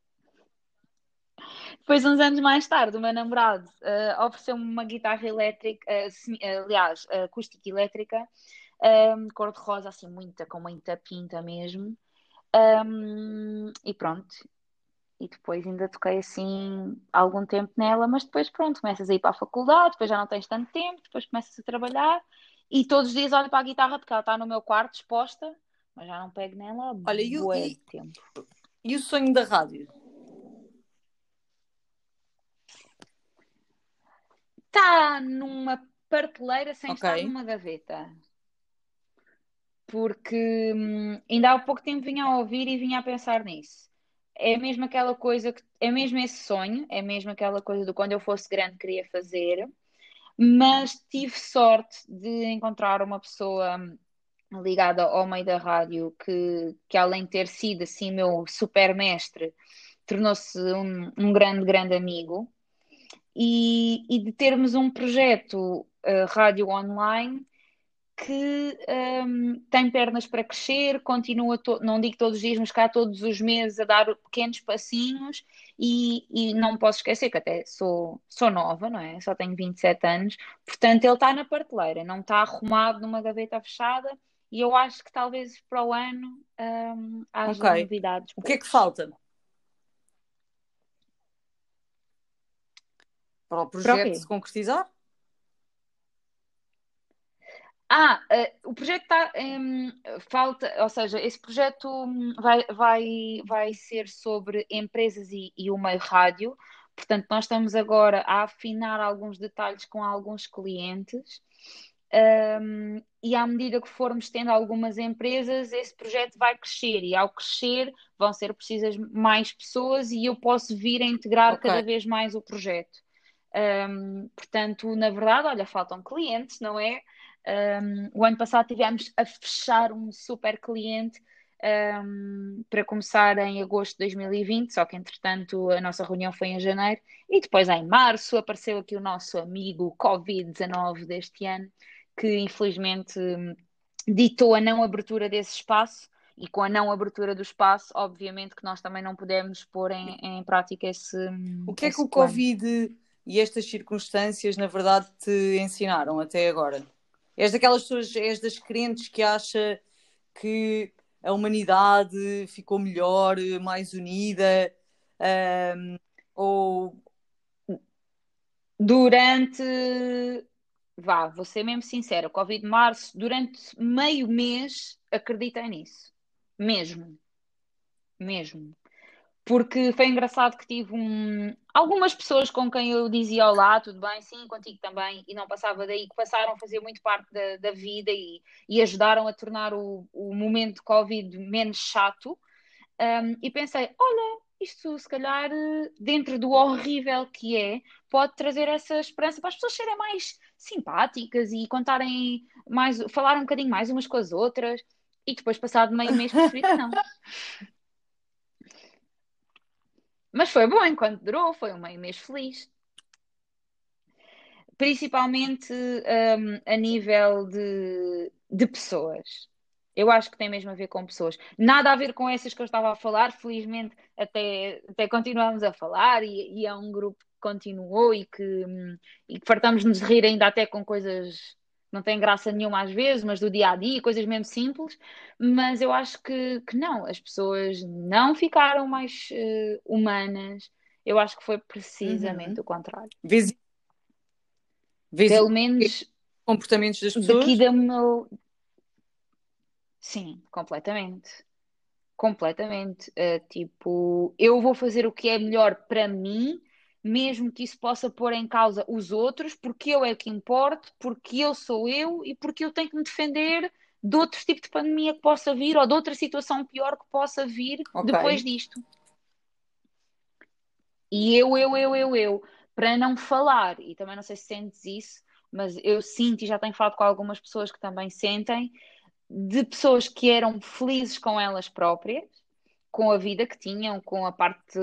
Depois, uns anos mais tarde, o meu namorado uh, ofereceu-me uma guitarra elétrica, uh, aliás, acústica elétrica, um, cor-de-rosa, assim, muita, com muita pinta mesmo. Um, e pronto. E depois ainda toquei assim algum tempo nela, mas depois pronto, começas a ir para a faculdade, depois já não tens tanto tempo, depois começas a trabalhar e todos os dias olho para a guitarra porque ela está no meu quarto exposta, mas já não pego nela Olha, e, e, tempo. E o sonho da rádio? está numa prateleira sem Ok. estar numa gaveta. Porque hum, ainda há pouco tempo vinha a ouvir e vinha a pensar nisso. É mesmo aquela coisa que é mesmo esse sonho, é mesmo aquela coisa do quando eu fosse grande queria fazer, mas tive sorte de encontrar uma pessoa hum, ligada ao meio da rádio que, que além de ter sido assim meu super mestre, tornou-se um, um grande, grande amigo e, e de termos um projeto uh, rádio online que um, tem pernas para crescer, continua, to- não digo todos os dias, mas cá todos os meses a dar pequenos passinhos e, e não posso esquecer que até sou, sou nova, não é? Só tenho 27 anos, portanto ele está na prateleira, não está arrumado numa gaveta fechada e eu acho que talvez para o ano um, haja Ok. novidades. O que é que falta para o Para projeto quê? se concretizar? Ah, eh, o projeto está, falta, ou seja, esse projeto hum, vai, vai, vai ser sobre empresas e, e o meio rádio. Portanto, nós estamos agora a afinar alguns detalhes com alguns clientes. Hum, e à medida que formos tendo algumas empresas, esse projeto vai crescer, e ao crescer vão ser precisas mais pessoas e eu posso vir a integrar Ok. cada vez mais o projeto. Hum, portanto, na verdade, olha, faltam clientes, não é? Um, o ano passado tivemos a fechar um super cliente um, para começar em agosto de 2020, só que entretanto a nossa reunião foi em janeiro e depois em março apareceu aqui o nosso amigo Covid-19 deste ano, que infelizmente ditou a não abertura desse espaço e com a não abertura do espaço, obviamente que nós também não podemos pôr em, em prática esse, O que é que esse o plano. Covid e estas circunstâncias, na verdade, te ensinaram até agora? És daquelas pessoas, és das crentes que acha que a humanidade ficou melhor, mais unida, ahm, ou Durante, vá, vou ser mesmo sincera, Covid março, durante meio mês acreditei nisso. Mesmo, mesmo. Porque foi engraçado que tive um- algumas pessoas com quem eu dizia olá, tudo bem, sim, contigo também, e não passava daí, que passaram a fazer muito parte da, da vida e, e ajudaram a tornar o, o momento de Covid menos chato. Um, e pensei, olha, isto se calhar, eh, dentro do horrível que é, pode trazer essa esperança para as pessoas serem mais simpáticas e contarem mais, falar um bocadinho mais umas com as outras. E depois, passado meio mês, percebi que não. Mas foi bom enquanto durou, foi um meio mês feliz. Principalmente um, a nível de, de pessoas. Eu acho que tem mesmo a ver com pessoas. Nada a ver com essas que eu estava a falar, felizmente até, até continuamos a falar e, e é um grupo que continuou e que, hum, e que fartamos-nos de rir ainda até com coisas não têm graça nenhuma às vezes, mas do dia a dia, coisas mesmo simples. Mas eu acho que, que não, as pessoas não ficaram mais eh, humanas. Eu acho que foi precisamente Uhum. o contrário. vês, vês Pelo menos comportamentos das pessoas? daqui da meu. Sim, completamente. Completamente. Uh, tipo, eu vou fazer o que é melhor para mim, mesmo que isso possa pôr em causa os outros, porque eu é que importo, porque eu sou eu e porque eu tenho que me defender de outro tipo de pandemia que possa vir ou de outra situação pior que possa vir Ok. depois disto. E eu, eu, eu, eu, eu, para não falar, e também não sei se sentes isso, mas eu sinto e já tenho falado com algumas pessoas que também sentem, de pessoas que eram felizes com elas próprias, com a vida que tinham, com a parte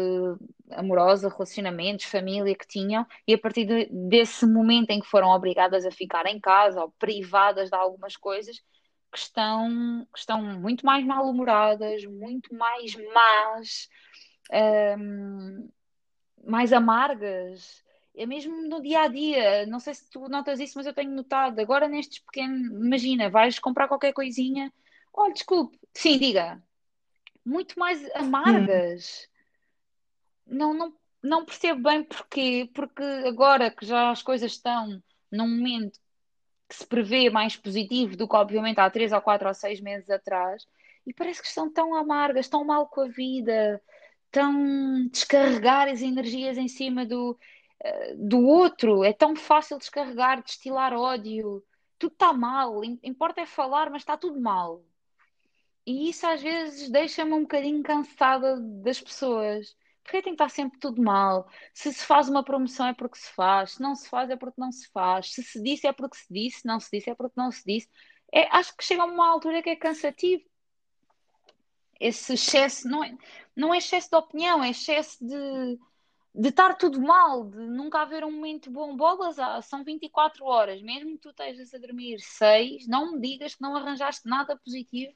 amorosa, relacionamentos, família que tinham, e a partir de- desse momento em que foram obrigadas a ficar em casa ou privadas de algumas coisas, que estão, que estão muito mais mal-humoradas, muito mais más, hum, mais amargas. É mesmo no dia a dia. Não sei se tu notas isso, mas eu tenho notado. Agora nestes pequenos, imagina, vais comprar qualquer coisinha. Olha, desculpe. Sim, diga. Muito mais Hum. amargas. Não, não, não percebo bem porquê. Porque agora que já as coisas estão num momento que se prevê mais positivo do que, obviamente, há três ou quatro ou seis meses atrás, e parece que estão tão amargas, tão mal com a vida, tão descarregar as energias em cima do. do outro. É tão fácil descarregar, destilar ódio. Tudo está mal. Importa é falar, mas está tudo mal. E isso às vezes deixa-me um bocadinho cansada das pessoas. Porque tem que estar sempre tudo mal. Se se faz uma promoção é porque se faz, se não se faz é porque não se faz, se se disse é porque se disse, se não se disse é porque não se disse. É, acho que chega a uma altura que é cansativo. Esse excesso não é, não é excesso de opinião, é excesso de, de estar tudo mal, de nunca haver um momento bom. Bolas, ah, são 24 horas, mesmo que tu estejas a dormir 6, não me digas que não arranjaste nada positivo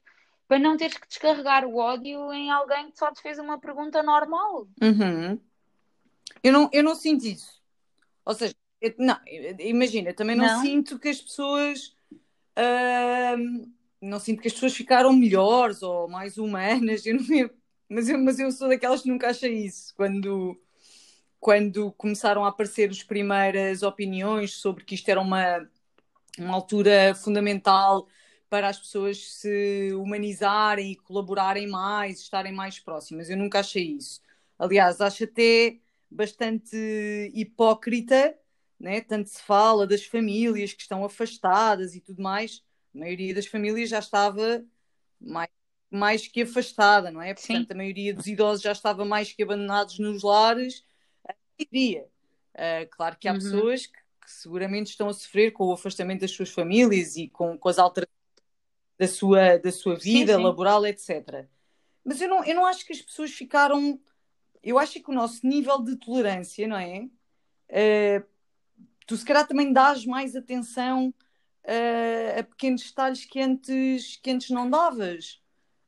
para não teres que descarregar o ódio em alguém que só te fez uma pergunta normal. Uhum. Eu, não, eu não sinto isso. Ou seja, eu, não, imagina, também não, não, sinto que as pessoas. Uh, não sinto que as pessoas ficaram melhores ou mais humanas. Eu não, mas, eu, mas eu sou daquelas que nunca achei isso. Quando, quando começaram a aparecer as primeiras opiniões sobre que isto era uma, uma altura fundamental para as pessoas se humanizarem e colaborarem mais, estarem mais próximas. Eu nunca achei isso. Aliás, acho até bastante hipócrita, né? tanto se fala das famílias que estão afastadas e tudo mais. A maioria das famílias já estava mais, mais que afastada, não é? Portanto, Sim. a maioria dos idosos já estava mais que abandonados nos lares. Diria. Uh, claro que há uhum. pessoas que, que, seguramente estão a sofrer com o afastamento das suas famílias e com, com as alterações da sua, da sua vida sim, sim. laboral, etc. Mas eu não, eu não acho que as pessoas ficaram. Eu acho que o nosso nível de tolerância, não é? Uh, tu se calhar também dás mais atenção uh, a pequenos detalhes que antes, que antes não davas.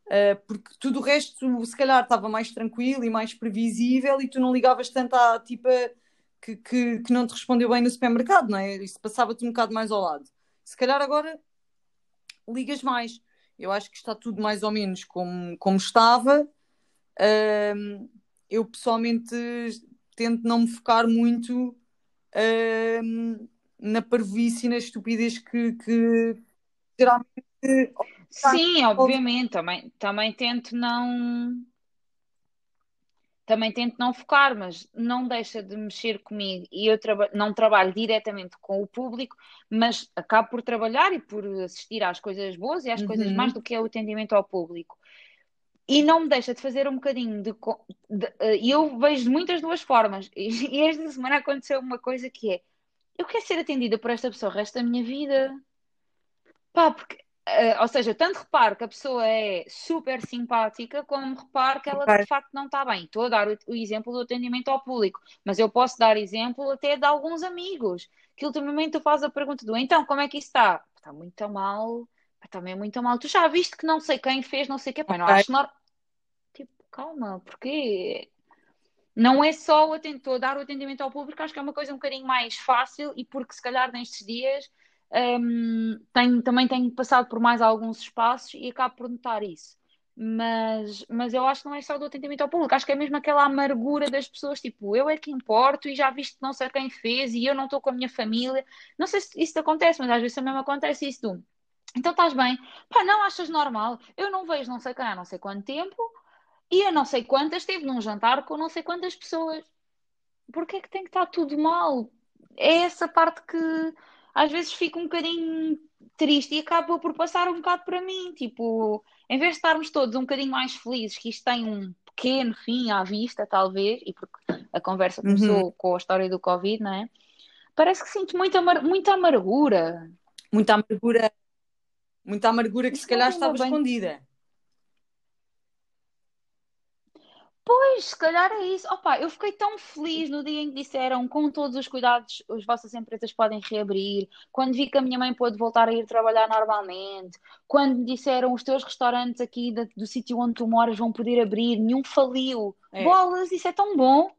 Uh, porque tudo o resto, se calhar, estava mais tranquilo e mais previsível e tu não ligavas tanto à tipa que, que, que não te respondeu bem no supermercado, não é? Isso passava-te um bocado mais ao lado. Se calhar agora ligas mais. Eu acho que está tudo mais ou menos como, como estava. Uh, eu pessoalmente tento não me focar muito uh, na parvoíce e na estupidez que, que geralmente. Sim, obviamente, também, também tento não também tento não focar, mas não deixa de mexer comigo e eu traba não trabalho diretamente com o público, mas acabo por trabalhar e por assistir às coisas boas e às uhum. coisas mais do que é o atendimento ao público. E não me deixa de fazer um bocadinho de. E eu vejo de muitas duas formas. E esta semana aconteceu uma coisa que é: eu quero ser atendida por esta pessoa o resto da minha vida. Pá, porque Uh, ou seja, tanto reparo que a pessoa é super simpática, como reparo que ela de facto não está bem. Estou a dar o, exemplo do atendimento ao público, mas eu posso dar exemplo até de alguns amigos que ultimamente tu fazes a pergunta do então, como é que isso está? Está muito mal, também muito mal. Tu já viste que não sei quem fez, não sei o que, Pai, não acho normal. Tipo, calma, porque não é só o atendimento, dar o atendimento ao público, acho que é uma coisa um bocadinho mais fácil e porque se calhar nestes dias um, tenho, também tenho passado por mais alguns espaços e acabo por notar isso. Mas, mas eu acho que não é só do atendimento ao público, acho que é mesmo aquela amargura das pessoas, tipo, eu é que importo e já viste não sei quem fez e eu não estou com a minha família. Não sei se isso acontece, mas às vezes também me acontece isso. Então estás bem, pá, não achas normal? Eu não vejo não sei quem há não sei quanto tempo e eu não sei quantas esteve num jantar com não sei quantas pessoas. Porquê é que tem que estar tudo mal? É essa parte que às vezes fico um bocadinho triste e acaba por passar um bocado para mim. Tipo, em vez de estarmos todos um bocadinho mais felizes, que isto tem um pequeno fim à vista, talvez, e porque a conversa uhum. começou uhum. com a história do Covid, não é? Parece que sinto muita, amar muita amargura. Muita amargura, muita amargura que Isto se calhar estava bem... escondida. Pois, se calhar é isso. Opa, eu fiquei tão feliz no dia em que disseram com todos os cuidados as vossas empresas podem reabrir, quando vi que a minha mãe pôde voltar a ir trabalhar normalmente, quando me disseram os teus restaurantes aqui do, do sítio onde tu moras vão poder abrir, nenhum faliu. É. Bolas, isso é tão bom.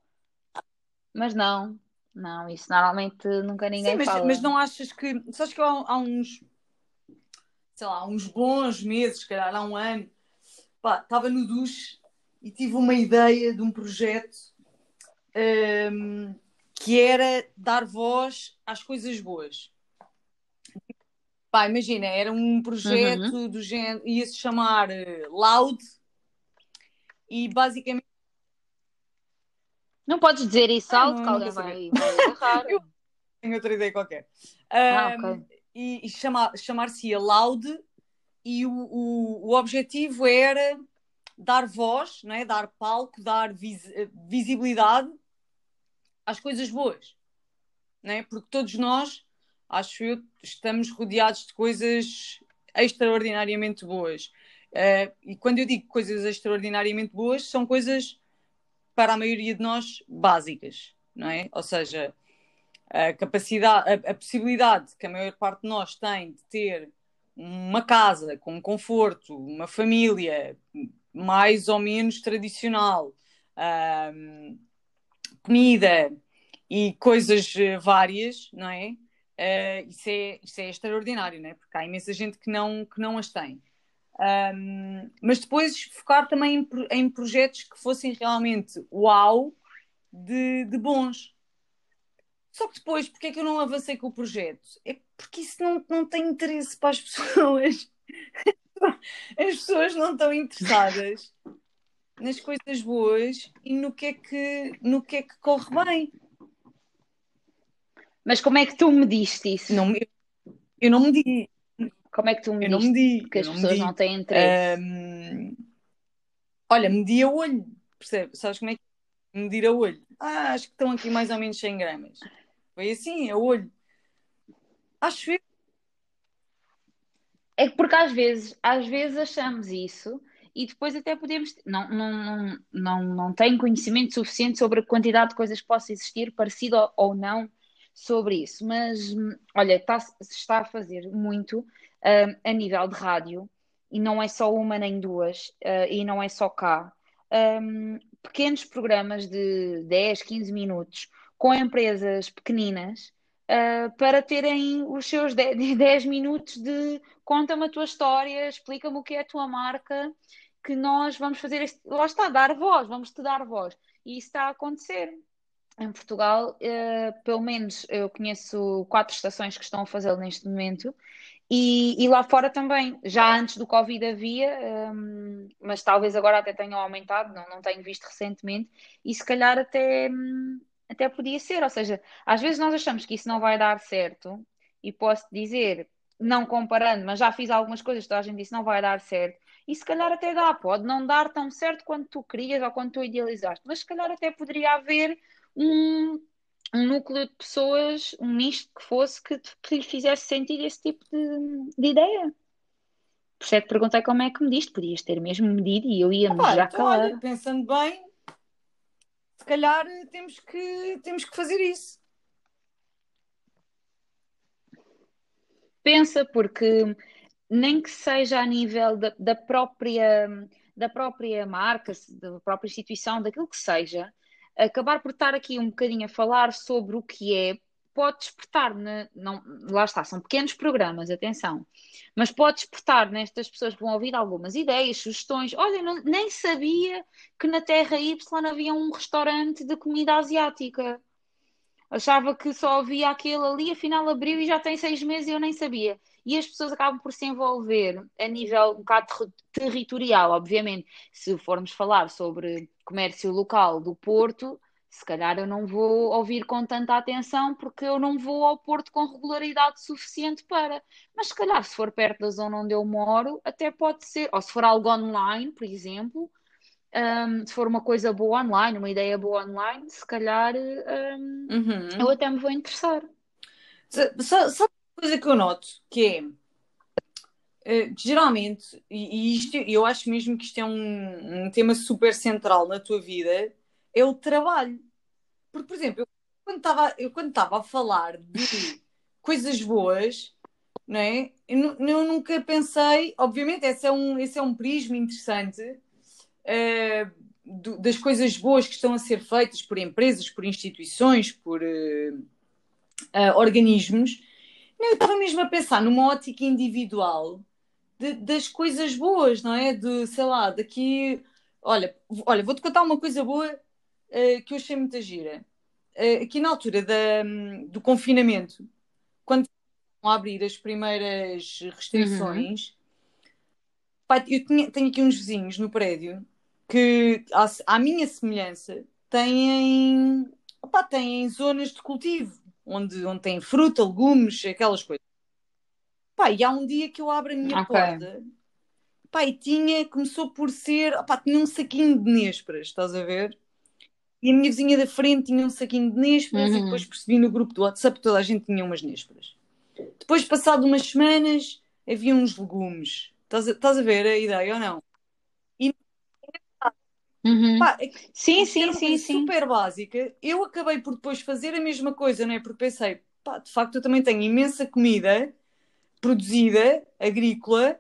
Mas não, não, isso normalmente nunca ninguém Sim, mas, fala. mas não achas que. Sabes que há, há uns. Sei lá, uns bons meses, se calhar há um ano, pá, estava no duche e tive uma ideia de um projeto um, que era dar voz às coisas boas. Pá, imagina, era um projeto uhum. do género, ia-se chamar uh, Loud e basicamente. Não podes dizer isso Ah, alto não- que alguém vai, vai. Eu- Tenho outra ideia qualquer. Ah, Um, ok. E, e chama- chamar-se-ia Loud e o, o, o objetivo era dar voz, não é? dar palco, dar vis- visibilidade às coisas boas. Não é? Porque todos nós, acho eu, estamos rodeados de coisas extraordinariamente boas. Eh, e quando eu digo coisas extraordinariamente boas, são coisas, para a maioria de nós, básicas. Não é? Ou seja, a capacidade, a, a possibilidade que a maior parte de nós tem de ter uma casa com conforto, uma família mais ou menos tradicional, ahm, comida e coisas eh, várias, não é? Eh, isso é? Isso é extraordinário, não é? Porque há imensa gente que não, que não as tem. Ahm, mas depois focar também em, em projetos que fossem realmente uau de, de bons. Só que depois, porque é que eu não avancei com o projeto? É porque isso não, não tem interesse para as pessoas. As pessoas não estão interessadas nas coisas boas e no que é que, no que, é que corre bem. Mas como é que tu mediste isso? Não, me- eu não me di, Como é que tu eu não me. Porque as eu pessoas medi. não têm interesse. Ahm, olha, medi a olho, percebe? Sabes como é que é? medir a olho? Ah, acho que estão aqui mais ou menos 100 gramas. Foi assim, a olho. Acho eu. É que porque às vezes, às vezes achamos isso e depois até podemos. Não, não, não, não, tenho conhecimento suficiente sobre a quantidade de coisas que possa existir, parecido ou- não, sobre isso. Mas hum, olha, está, está a fazer muito hum, a nível de rádio, e não é só uma nem duas, uh, e não é só cá. Hum, pequenos programas de 10, 15 minutos com empresas pequeninas. Uh, para terem os seus 10 10 minutos de conta-me a tua história, explica-me o que é a tua marca, que nós vamos fazer este, lá está, dar voz, vamos te dar voz. E isso está a acontecer. Em Portugal, eh, pelo menos eu conheço quatro estações que estão a fazê-lo neste momento, e, e lá fora também. Já antes do Covid havia, hum, mas talvez agora até tenham aumentado, não, não tenho visto recentemente, e se calhar até, hum, até podia ser. Ou seja, às vezes nós achamos que isso não vai dar certo, e posso dizer, não comparando, mas já fiz algumas coisas toda a gente disse não vai dar certo, e se calhar até dá, pode não dar tão certo quanto tu querias ou quanto tu idealizaste, mas se calhar até poderia haver um, um núcleo de pessoas, um nicho que fosse que, que lhe fizesse sentido esse tipo de, de ideia. Por isso é que perguntei como é que mediste, podias ter mesmo medido e eu ia-me Pá, já então, calar. olha, pensando bem, se calhar temos que, temos que fazer isso. Pensa, porque nem que seja a nível da, da própria, da própria marca, da própria instituição, daquilo que seja, acabar por estar aqui um bocadinho a falar sobre o que é, pode despertar, não, lá está, são pequenos programas, atenção, mas pode despertar nestas pessoas que vão ouvir algumas ideias, sugestões. Olha, não- nem sabia que na Terra Y havia um restaurante de comida asiática. Achava que só havia aquele ali, afinal abriu e já tem seis meses e eu nem sabia. E as pessoas acabam por se envolver a nível um bocado ter- territorial, obviamente. Se formos falar sobre comércio local do Porto, se calhar eu não vou ouvir com tanta atenção porque eu não vou ao Porto com regularidade suficiente para. Mas se calhar, se for perto da zona onde eu moro, até pode ser, ou se for algo online, por exemplo, hum, se for uma coisa boa online, uma ideia boa online, se calhar hum, eu até me vou interessar. Sa- sa- Sabe uma coisa que eu noto? Que é, que geralmente, e, e isto, eu acho mesmo que isto é um, um tema super central na tua vida, é o trabalho. Porque, por exemplo, eu quando estava, eu quando estava a falar de coisas boas, não é? Eu, eu nunca pensei, obviamente, esse é um, esse é um prisma interessante, eh, do- das coisas boas que estão a ser feitas por empresas, por instituições, por eh, ah, organismos. Eu estava mesmo a pensar numa ótica individual de- das coisas boas, não é? De, sei lá, daqui. Olha, olha vou-te contar uma coisa boa eh, que eu achei muita gira. Eh, aqui na altura da- do confinamento, quando vão abrir as primeiras restrições, pá, eu tinha- tenho aqui uns vizinhos no prédio que, à, à minha semelhança, têm, opá, têm zonas de cultivo, onde, onde tem fruta, legumes, aquelas coisas. Pá, e há um dia que eu abro a minha Ok. porta, pá, e tinha, começou por ser, opá, tinha um saquinho de nésperas, estás a ver? E a minha vizinha da frente tinha um saquinho de nésperas e Uhum. depois percebi no grupo do WhatsApp que toda a gente tinha umas nésperas. Depois, passado umas semanas, havia uns legumes. Estás a, estás a ver a ideia ou não? Uhum. Pá, é Sim, sim, uma sim, coisa sim. super básica. Eu acabei por depois fazer a mesma coisa, não é? Porque pensei, pá, de facto eu também tenho imensa comida produzida, agrícola,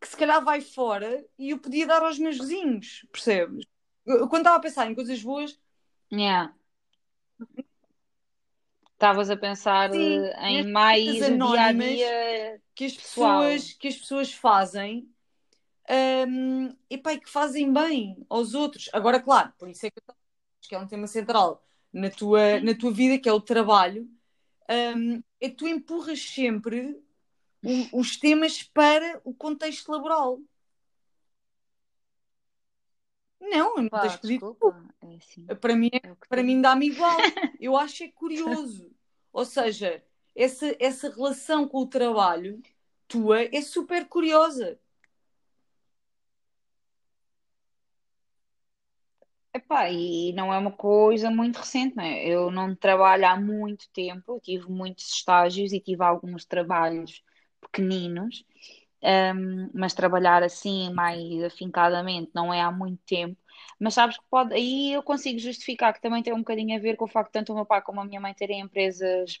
que se calhar vai fora e eu podia dar aos meus vizinhos, percebes? Eu, quando estava a pensar em coisas boas, Yeah. Estavas a pensar sim, eh, em mais dia dia que as pessoal. pessoas, que as pessoas fazem epá, e que fazem bem aos outros. Agora, claro, por isso é que que é um tema central na tua, na tua vida, que é o trabalho, hum, é que tu empurras sempre os temas para o contexto laboral. Não, Pá. É assim. Para mim, É que para mim dá-me igual. Eu acho é curioso. Ou seja, essa, essa relação com o trabalho tua é super curiosa. Epá, e não é uma coisa muito recente, não é? Eu não trabalho há muito tempo, tive muitos estágios e tive alguns trabalhos pequeninos, hum, mas trabalhar assim mais afincadamente não é há muito tempo. Mas sabes que pode, aí eu consigo justificar que também tem um bocadinho a ver com o facto de tanto o meu pai como a minha mãe terem empresas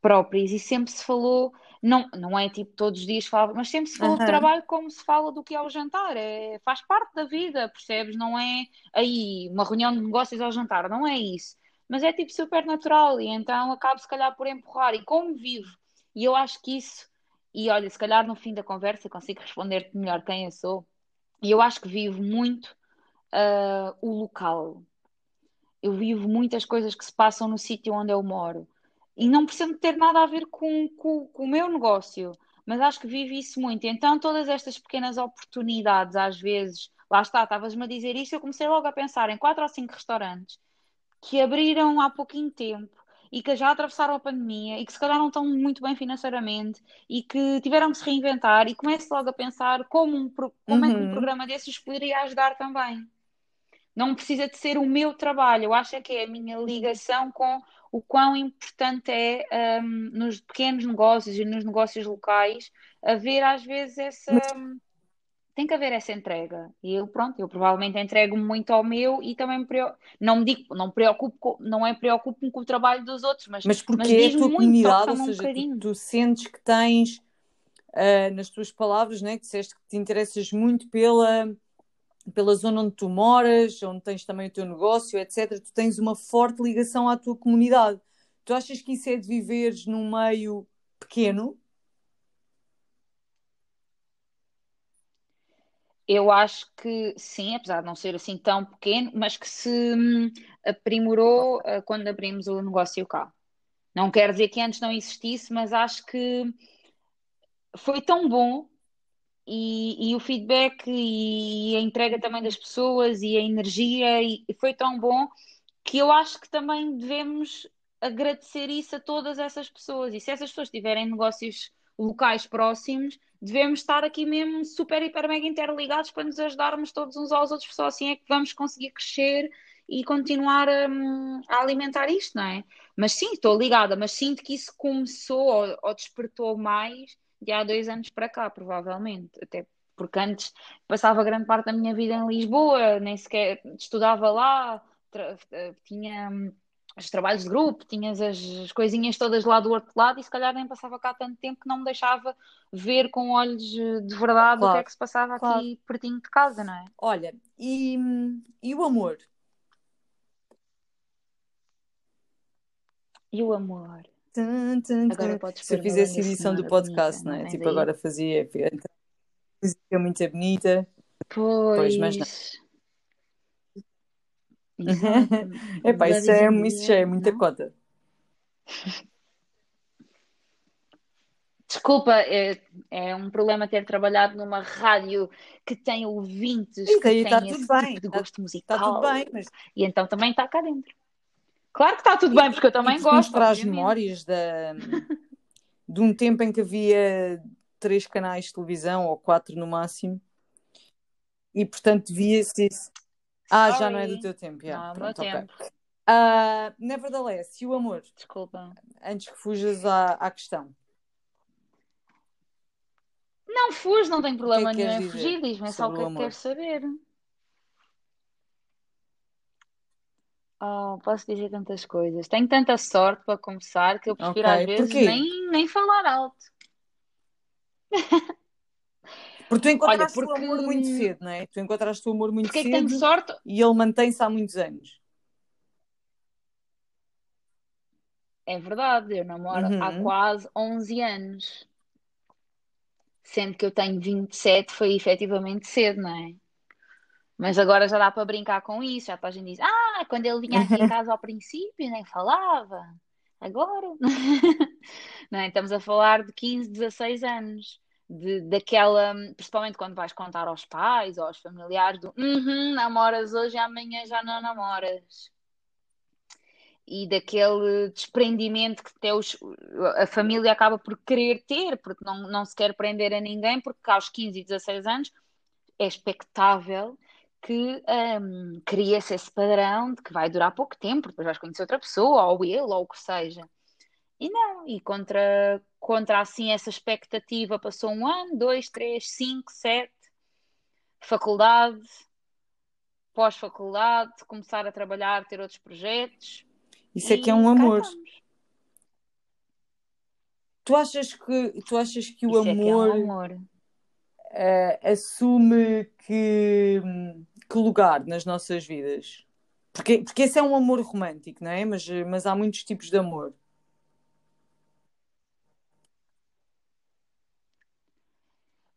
próprias e sempre se falou, não, não é tipo todos os dias falava, mas sempre se falou de Aham. trabalho como se fala do que é o jantar, é, faz parte da vida, percebes? Não é aí uma reunião de negócios ao jantar, não é isso. Mas é tipo super natural e então acabo se calhar por empurrar e como vivo, e eu acho que isso, e olha, se calhar no fim da conversa consigo responder-te melhor quem eu sou, e eu acho que vivo muito ah, o local. Eu vivo muitas coisas que se passam no sítio onde eu moro. E não precisa ter nada a ver com, com, com o meu negócio, mas acho que vivo isso muito. Então, todas estas pequenas oportunidades, às vezes, lá está, estavas-me a dizer isso, eu comecei logo a pensar em quatro ou cinco restaurantes que abriram há pouquinho tempo e que já atravessaram a pandemia e que se calhar não estão muito bem financeiramente e que tiveram que se reinventar e começo logo a pensar como, um, como é que um Uhum. programa desses poderia ajudar também. Não precisa de ser o meu trabalho, eu acho é que é a minha ligação com o quão importante é, hum, nos pequenos negócios e nos negócios locais haver às vezes essa. Mas, Tem que haver essa entrega. E eu, pronto, eu provavelmente entrego-me muito ao meu e também me preo- não me digo, não me preocupo com- não é preocupo-me com o trabalho dos outros, mas, mas mas porque é a tua comunidade, ou toca-me um seja, tu, tu sentes que tens, ah, nas tuas palavras, né, que disseste que te interessas muito pela, pela zona onde tu moras, onde tens também o teu negócio, etc. Tu tens uma forte ligação à tua comunidade. Tu achas que isso é de viveres num meio pequeno? Eu acho que sim, apesar de não ser assim tão pequeno, mas que se hum, aprimorou ah, quando abrimos o negócio cá. Não quer dizer que antes não existisse, mas acho que foi tão bom e, e o feedback e a entrega também das pessoas e a energia e, e foi tão bom que eu acho que também devemos agradecer isso a todas essas pessoas. E se essas pessoas tiverem negócios locais próximos, devemos estar aqui mesmo super, hiper, mega interligados para nos ajudarmos todos uns aos outros, só assim é que vamos conseguir crescer e continuar a, a alimentar isto, não é? Mas sim, estou ligada, mas sinto que isso começou ou, ou despertou mais de há dois anos para cá, provavelmente. Até porque antes passava grande parte da minha vida em Lisboa, nem sequer estudava lá, eh, tinha hum, os trabalhos de grupo, tinhas as, as coisinhas todas lá do outro lado e se calhar nem passava cá tanto tempo que não me deixava ver com olhos eh, de verdade o que é Claro, que se passava claro. aqui pertinho de casa, não é? Olha, e, e o amor? E o amor? Tum, tum, Agora tum. Se eu fizesse edição do podcast, bonita, não é? Tipo, aí? agora fazia então, música muito bonita. Pois, mas não. Epá, isso, é, isso já é muita não? cota. Desculpa, é, é um problema ter trabalhado numa rádio que tem ouvintes Isso que aí têm está tudo esse bem, tipo de está gosto está tudo musical. bem, mas E então também está cá dentro. Claro que está tudo e, bem, porque eu também nos gosto, traz obviamente. memórias da, de um tempo em que havia três canais de televisão, ou quatro no máximo, e portanto via-se isso. Ah, já não é do Sorry, teu tempo, já. não é o meu Pronto, ok. tempo. Ah, nevertheless, e o amor? Desculpa. Antes que fujas à, à questão. Não fujo, não tenho O que é problema que nenhum em fugir. Diz-me só o que o é que amor? queres saber. Oh, posso dizer tantas coisas. Tenho tanta sorte para começar que eu prefiro às Ok, vezes porquê? nem, nem falar alto. Porque tu Olha, encontraste o porque, amor muito cedo, não é? Tu encontraste o amor muito porque é que tenho cedo sorte? e ele mantém-se há muitos anos. É verdade, eu namoro há Uhum. quase 11 anos. Sendo que eu tenho 27, foi efetivamente cedo, não é? Mas agora já dá para brincar com isso. Já toda a gente diz: Ah, quando ele vinha aqui a casa ao princípio, nem falava. Agora. Não é? Estamos a falar de 15, 16 anos. De, daquela, principalmente quando vais contar aos pais ou aos familiares, do uhum, namoras hoje e amanhã já não namoras. E daquele desprendimento que até os- a família acaba por querer ter, porque não, não se quer prender a ninguém, porque aos 15 e 16 anos é expectável que hum, crie-se esse padrão de que vai durar pouco tempo, depois vais conhecer outra pessoa, ou ele, ou o que seja. E não, e contra, contra assim essa expectativa passou um ano, dois, três, cinco, sete, faculdade, pós-faculdade, começar a trabalhar, ter outros projetos Isso é que é um amor. Tu achas que, tu achas que o Isso é que é um amor amor. eh, assume que, que lugar nas nossas vidas? Porque, porque esse é um amor romântico, não é? Mas, mas há muitos tipos de amor.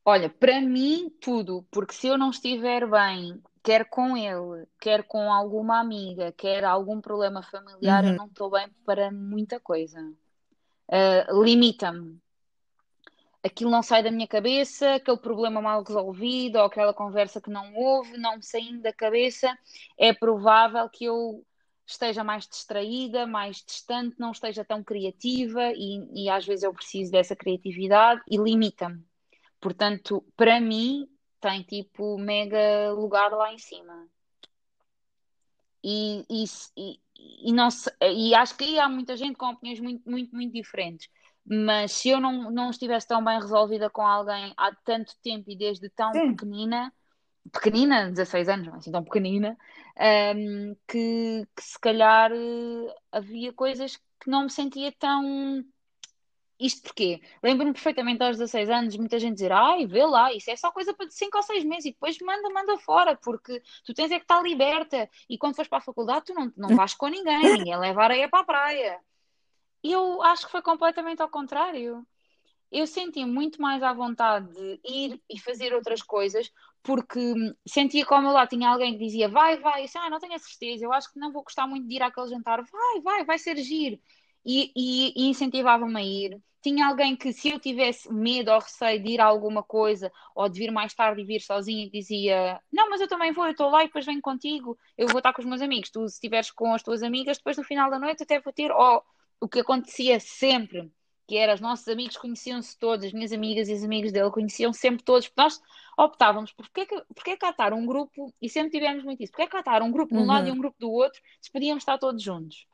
Olha, para mim, tudo, porque se eu não estiver bem, quer com ele, quer com alguma amiga, quer algum problema familiar, eu Uhum. não estou bem para muita coisa. Ah, limita-me. Aquilo não sai da minha cabeça, aquele problema mal resolvido ou aquela conversa que não houve, não me saindo da cabeça, é provável que eu esteja mais distraída, mais distante, não esteja tão criativa e, e às vezes eu preciso dessa criatividade e limita-me. Portanto, para mim, tem tipo mega lugar lá em cima. E, e, e, e não e acho que há muita gente com opiniões muito, muito, muito diferentes. Mas se eu não, não estivesse tão bem resolvida com alguém há tanto tempo e desde tão Sim. pequenina, pequenina, 16 anos, não é assim tão pequenina, hum, que, que se calhar eh, havia coisas que não me sentia tão. Isto porquê? Lembro-me perfeitamente aos 16 anos, muita gente dizer, ai, vê lá, isso é só coisa para de 5 ou 6 meses e depois manda, manda fora, porque tu tens é que estar liberta e quando fores para a faculdade tu não, não vais com ninguém, ninguém leva areia para a praia. E eu acho que foi completamente ao contrário. Eu sentia muito mais à vontade de ir e fazer outras coisas, porque sentia meu lado tinha alguém que dizia vai, vai, eu disse, ah, não tenho a certeza, eu acho que não vou gostar muito de ir àquele jantar, vai, vai, vai ser giro. E, e, e incentivava-me a ir. Tinha alguém que, se eu tivesse medo ou receio de ir a alguma coisa, ou de vir mais tarde e vir sozinha, dizia: Não, mas eu também vou, eu estou lá e depois venho contigo, eu vou estar com os meus amigos. Tu, se estiveres com as tuas amigas, depois no final da noite até vou ter. Ou o que acontecia sempre que era os nossos amigos conheciam-se todos, as minhas amigas e os amigos dele conheciam sempre todos, porque nós optávamos por porque é que, porque é que cá estar um grupo, e sempre tivemos muito isso, porque é que cá estar um grupo de um lado e Uhum. um grupo do outro, se podíamos estar todos juntos.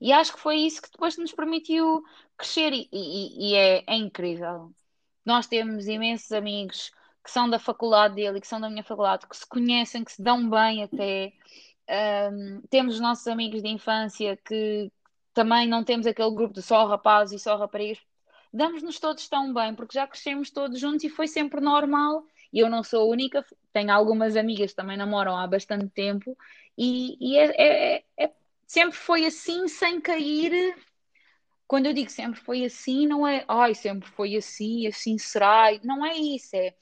E acho que foi isso que depois nos permitiu crescer, e, e- e é, é incrível. Nós temos imensos amigos que são da faculdade dele que são da minha faculdade, que se conhecem, que se dão bem até. Um, temos os nossos amigos de infância que também não temos aquele grupo de só rapazes e só raparigas. Damos-nos todos tão bem, porque já crescemos todos juntos e foi sempre normal. E eu não sou a única, tenho algumas amigas que também namoram há bastante tempo, e, e é, é- é- sempre foi assim, sem cair. Quando eu digo sempre foi assim, não é, ai, sempre foi assim, assim será. Não é isso, é,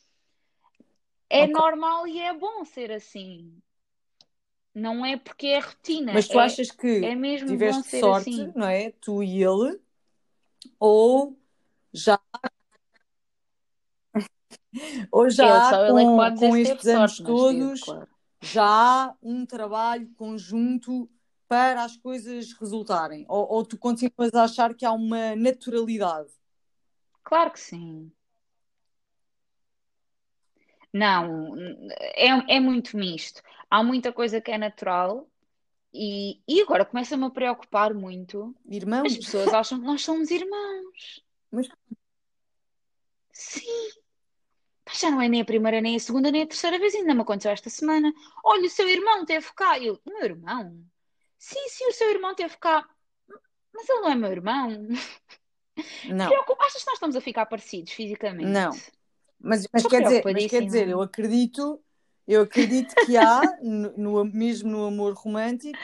é Ok. normal e é bom ser assim. Não é porque é rotina, Mas tu é, achas que é mesmo bom tiveste ser sorte, assim. não é? Tu e ele, ou já ou já ele é com, dizer com estes anos todos claro. já há um trabalho conjunto para as coisas resultarem? Ou, ou tu continuas a achar que há uma naturalidade? Claro que sim. Não, é, é muito misto. Há muita coisa que é natural e, e agora começa-me a preocupar muito. As Irmãos? pessoas acham que nós somos irmãos. Mas Sim. Pá, Já não é nem a primeira, nem a segunda, nem a terceira vez, ainda me aconteceu esta semana. Olha, o seu irmão teve cá. Eu, meu irmão? Sim, sim, o seu irmão teve cá. Mas ele não é meu irmão. não, Preocupa. Achas que nós estamos a ficar parecidos fisicamente? não. Mas, mas quer dizer, mas quer dizer, eu acredito, eu acredito que há, no, no- mesmo no amor romântico,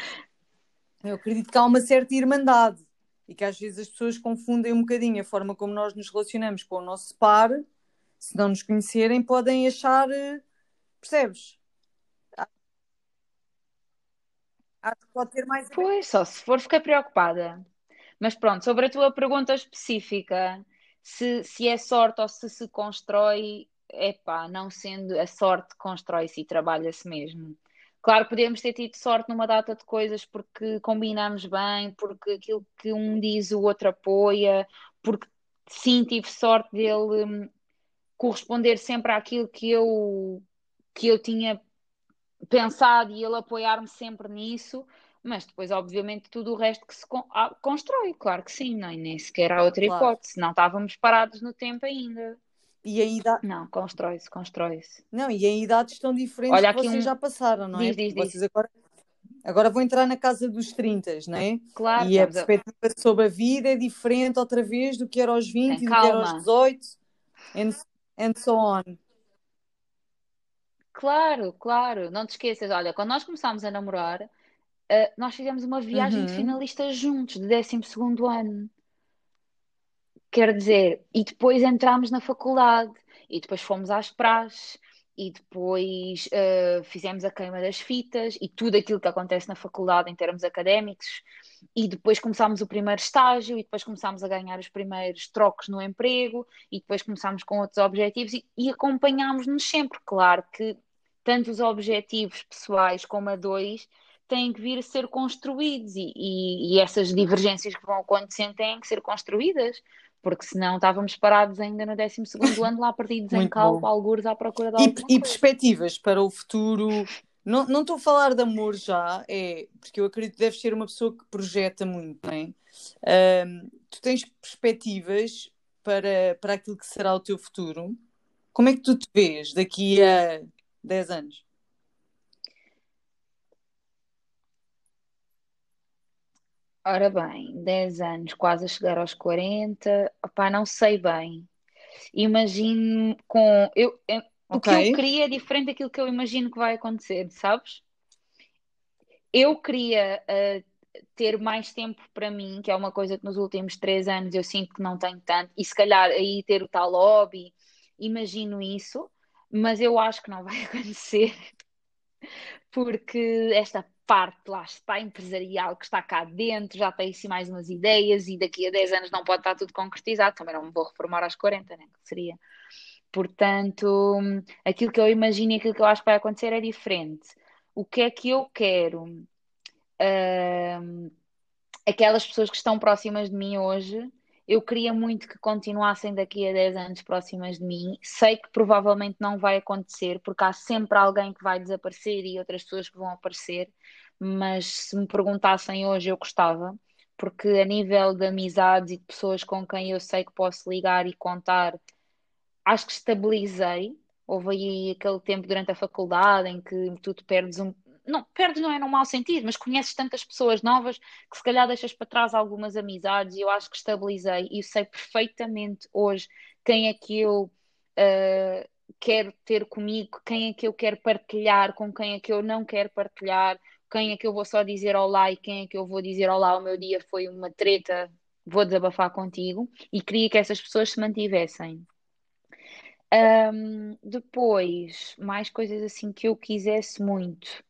eu acredito que há uma certa irmandade e que às vezes as pessoas confundem um bocadinho a forma como nós nos relacionamos com o nosso par, se não nos conhecerem, podem achar, eh, percebes? Acho que pode ter mais. Pois, só se for, fiquei preocupada. Mas pronto, sobre a tua pergunta específica, se, se é sorte ou se se constrói, epá, não sendo a sorte, constrói-se e trabalha-se mesmo. Claro, podemos ter tido sorte numa data de coisas porque combinamos bem, porque aquilo que um diz o outro apoia, porque sim, tive sorte dele hum, corresponder sempre àquilo que eu, que eu tinha pensado e ele apoiar-me sempre nisso, mas depois, obviamente, tudo o resto que se con- ah, constrói, claro que sim, não, é? nem sequer há outra Claro. hipótese, não estávamos parados no tempo ainda. E a idade, Não, constrói-se, constrói-se. não, e em idades tão diferentes Olha que vocês um. já passaram, não é? Diz, diz, Porque diz. vocês agora, agora vão entrar na casa dos 30, não é? Claro, E a estamos a. perspectiva sobre a vida é diferente outra vez do que era aos 20 Tem e do que era aos calma. 18, and, and so on. Claro, claro, não te esqueças. Olha, quando nós começámos a namorar, eh, nós fizemos uma viagem de Uhum. finalistas juntos, de décimo segundo ano. Quer dizer, e depois entramos na faculdade, e depois fomos às praxes, e depois eh, fizemos a queima das fitas, e tudo aquilo que acontece na faculdade em termos académicos, e depois começámos o primeiro estágio, e depois começámos a ganhar os primeiros trocos no emprego, e depois começámos com outros objetivos, e, e acompanhámos-nos sempre. Claro que tanto os objetivos pessoais como a dois têm que vir a ser construídos, e, e, e essas divergências que vão acontecendo têm que ser construídas porque senão estávamos parados ainda no 12 ano, lá perdidos em Muito bom. algures à procura de E, alguma e coisa. perspectivas para o futuro? Não, não estou a falar de amor já, é porque eu acredito que deves ser uma pessoa que projeta muito, não é? Ahm, tu tens perspectivas para, para aquilo que será o teu futuro? Como é que tu te vês daqui a 10 anos? Ora bem, 10 anos, quase a chegar aos 40, opá, não sei bem. Imagino com. Eu, eu- o que eu queria é diferente daquilo que eu imagino que vai acontecer, sabes? Eu queria ah, ter mais tempo para mim, que é uma coisa que nos últimos três anos eu sinto que não tenho tanto, e se calhar aí ter o tal hobby, imagino isso, mas eu acho que não vai acontecer. porque esta parte lá está empresarial que está cá dentro, já tem assim mais umas ideias e daqui a 10 anos não pode estar tudo concretizado, também não me vou reformar às 40, né? Que seria. Portanto, aquilo que eu imagino e aquilo que eu acho que vai acontecer é diferente. O que é que eu quero? Ahm, aquelas pessoas que estão próximas de mim hoje, eu queria muito que continuassem daqui a 10 anos próximas de mim. Sei que provavelmente não vai acontecer, porque há sempre alguém que vai desaparecer e outras pessoas que vão aparecer, mas se me perguntassem hoje, eu gostava, porque a nível de amizades e de pessoas com quem eu sei que posso ligar e contar, acho que estabilizei. Houve aí aquele tempo durante a faculdade em que tu te perdes um. Não, perdes não é num mau sentido, mas conheces tantas pessoas novas que se calhar deixas para trás algumas amizades e eu acho que estabilizei e sei perfeitamente hoje quem é que eu uh, quero ter comigo, quem é que eu quero partilhar, com quem é que eu não quero partilhar, quem é que eu vou só dizer olá e quem é que eu vou dizer olá, o meu dia foi uma treta, vou desabafar contigo e queria que essas pessoas se mantivessem. Um, depois, mais coisas assim que eu quisesse muito.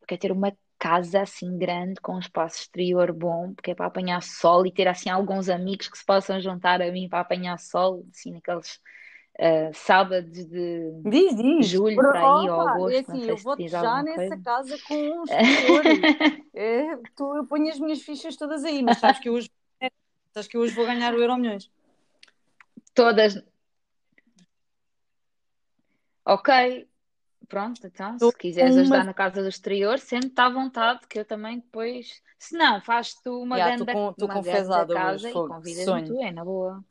Eu quero ter uma casa assim grande, com um espaço exterior bom, porque é para apanhar sol e ter assim alguns amigos que se possam juntar a mim para apanhar sol, assim, naqueles uh, sábados de diz, diz. julho para aí, ou é agosto, assim, não sei eu se vou diz já nessa coisa. casa com um exterior. é, tu, eu ponho as minhas fichas todas aí, mas sabes que hoje, sabes que eu hoje vou ganhar o Euro Milhões. Todas. Ok, pronto, então, se quiseres com ajudar uma. na casa do exterior, sente-te à vontade, que eu também depois. Se não, uma com, estou uma ganda confesada hoje, casa e fogo, convidas-me tu, é na boa.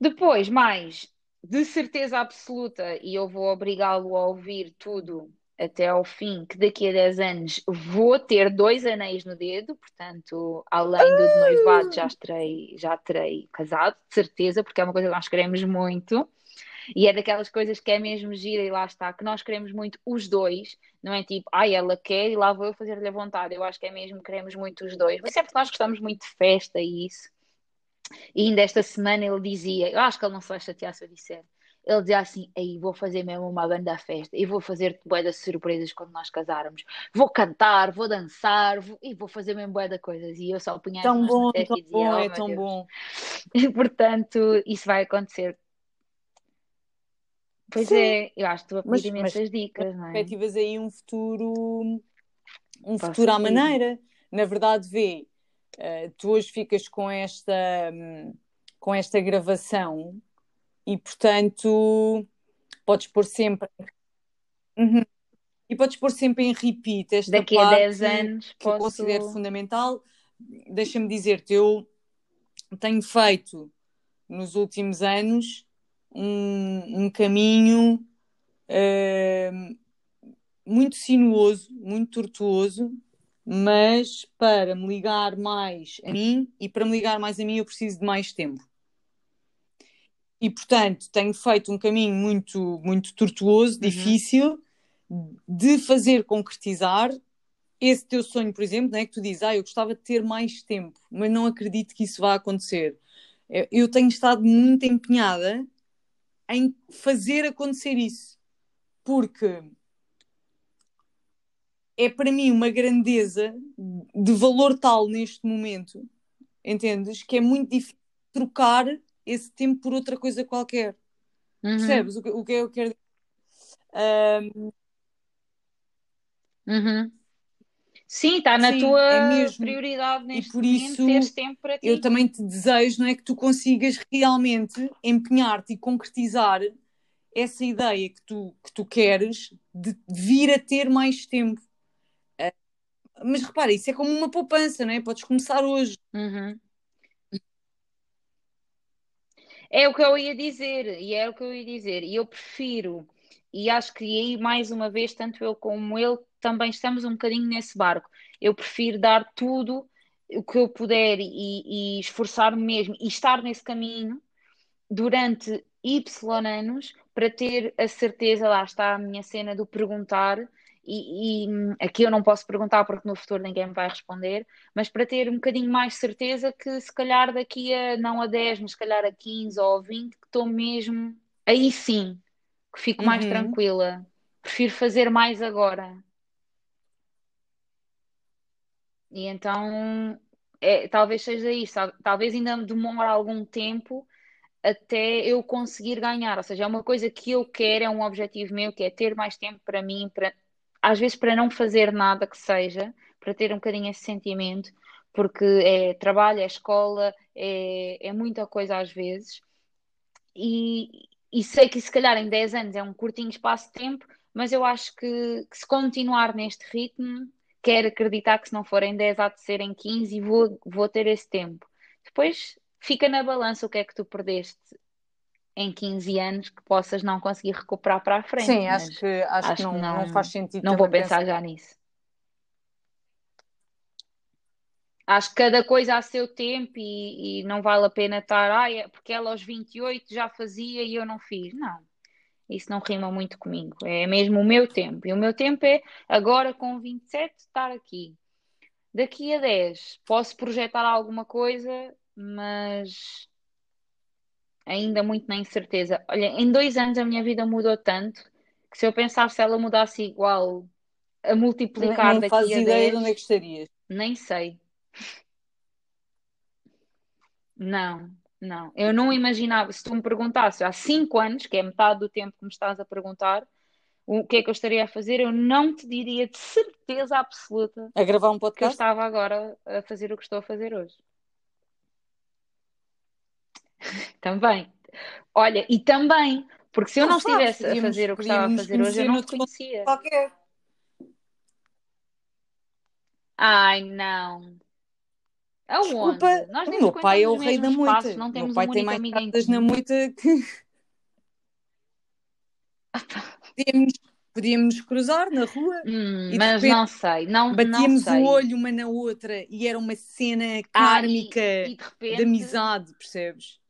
Depois, mais, de certeza absoluta, e eu vou obrigá-lo a ouvir tudo até ao fim, que daqui a 10 anos vou ter dois anéis no dedo, portanto, além do de noivado, já terei, já terei casado, de certeza, porque é uma coisa que nós queremos muito. E é daquelas coisas que é mesmo gira e lá está, que nós queremos muito os dois, não é tipo, ai, ela quer e lá vou eu fazer-lhe a vontade. Eu acho que é mesmo que queremos muito os dois. Mas é porque nós gostamos muito de festa e isso. E ainda esta semana ele dizia, eu acho que ele não se vai chatear se eu disser. Ele dizia assim, aí vou fazer mesmo uma banda festa e vou fazer bué de surpresas quando nós casarmos. Vou cantar, vou dançar vou- e vou fazer mesmo bué de coisas. E eu só punha as Tão bom, tão e dizia, bom, oh é tão Deus. bom. E, portanto, isso vai acontecer. Pois Sim, é, eu acho que estou a pedir mas, mas, imensas dicas, não é? perspectivas aí um futuro, um Para o futuro à maneira. Na verdade, vê, eh, tu hoje ficas com esta, hum, com esta gravação e, portanto, podes pôr sempre. Uhum. E podes pôr sempre em repeat esta Daqui a 10 parte anos que eu considero posso. fundamental. Deixa-me dizer-te, eu tenho feito nos últimos anos um, um caminho hum, muito sinuoso, muito tortuoso, mas para me ligar mais a mim e para me ligar mais a mim eu preciso de mais tempo. E portanto tenho feito um caminho muito, muito tortuoso, Uhum. difícil de fazer concretizar esse teu sonho, por exemplo, não é que tu dizes, ah, eu gostava de ter mais tempo, mas não acredito que isso vá acontecer. Eu eu tenho estado muito empenhada em fazer acontecer isso, porque é para mim uma grandeza de valor tal neste momento, entendes? Que é muito difícil trocar esse tempo por outra coisa qualquer. Uhum, Percebes o que, o que eu quero dizer? Ahm, uhum. Sim, está na sim, tua é prioridade E neste por momento isso teres tempo para eu ti. também te desejo, não é, que tu consigas realmente empenhar-te e concretizar essa ideia que tu, que tu queres de vir a ter mais tempo. Ah, Mas repara, isso é como uma poupança, não é? Podes começar hoje. Uhum. É o que eu ia dizer, e é o que eu ia dizer. E eu prefiro, e acho que aí mais uma vez, tanto eu como ele, também estamos um bocadinho nesse barco. Eu prefiro dar tudo o que eu puder e, e esforçar-me mesmo e estar nesse caminho durante Y anos para ter a certeza, lá está a minha cena do perguntar, e, e, aqui eu não posso perguntar porque no futuro ninguém me vai responder, mas para ter um bocadinho mais certeza que se calhar daqui a não a 10, mas se calhar a 15 ou a 20, que estou mesmo aí sim, que fico mais Uhum. tranquila. Prefiro fazer mais agora. E então, é, talvez seja isso, tal- talvez ainda demore algum tempo até eu conseguir ganhar. Ou seja, é uma coisa que eu quero, é um objetivo meu, que é ter mais tempo para mim, para, às vezes para não fazer nada que seja, para ter um bocadinho esse sentimento, porque é trabalho, é escola, é, é muita coisa às vezes. E, e sei que se calhar em 10 anos é um curtinho espaço de tempo, mas eu acho que, que se continuar neste ritmo, quero acreditar que se não forem 10 há de ser em 15 e vou, vou ter esse tempo. Depois fica na balança o que é que tu perdeste em 15 anos que possas não conseguir recuperar para a frente, Sim, acho que, acho acho que não, não não, faz sentido não vou pensar. já nisso. Acho que cada coisa a seu tempo e, e não vale a pena estar, ah, é porque ela aos 28 já fazia e eu não fiz. Não, isso não rima muito comigo. É mesmo o meu tempo. E o meu tempo é agora com 27 estar aqui. Daqui a 10 posso projetar alguma coisa, mas ainda muito na incerteza. Olha, em dois anos a minha vida mudou tanto que se eu pensasse ela mudasse igual a multiplicar Nem daqui fazes a ideia 10, de onde é que estarias. nem sei. Não, não. Eu não imaginava, se tu me perguntasses há 5 anos, que é metade do tempo que me estás a perguntar, o que é que eu estaria a fazer, eu não te diria de certeza absoluta A gravar um que eu podcast? estava agora a fazer o que estou a fazer hoje. Também. Olha, e também, porque se eu Não não sabes, estivesse a fazer o que estava a fazer hoje, eu não te conhecia. Qualquer. Ai, não. Desculpa, Aonde? Nós o meu pai é o rei da moita. não O meu temos pai um tem mais casas na moita que podíamos, podíamos cruzar na rua Hum, mas repente não sei, não, não batíamos sei. o olho uma na outra e era uma cena Ah, e, kármica e de de repente, amizade, percebes?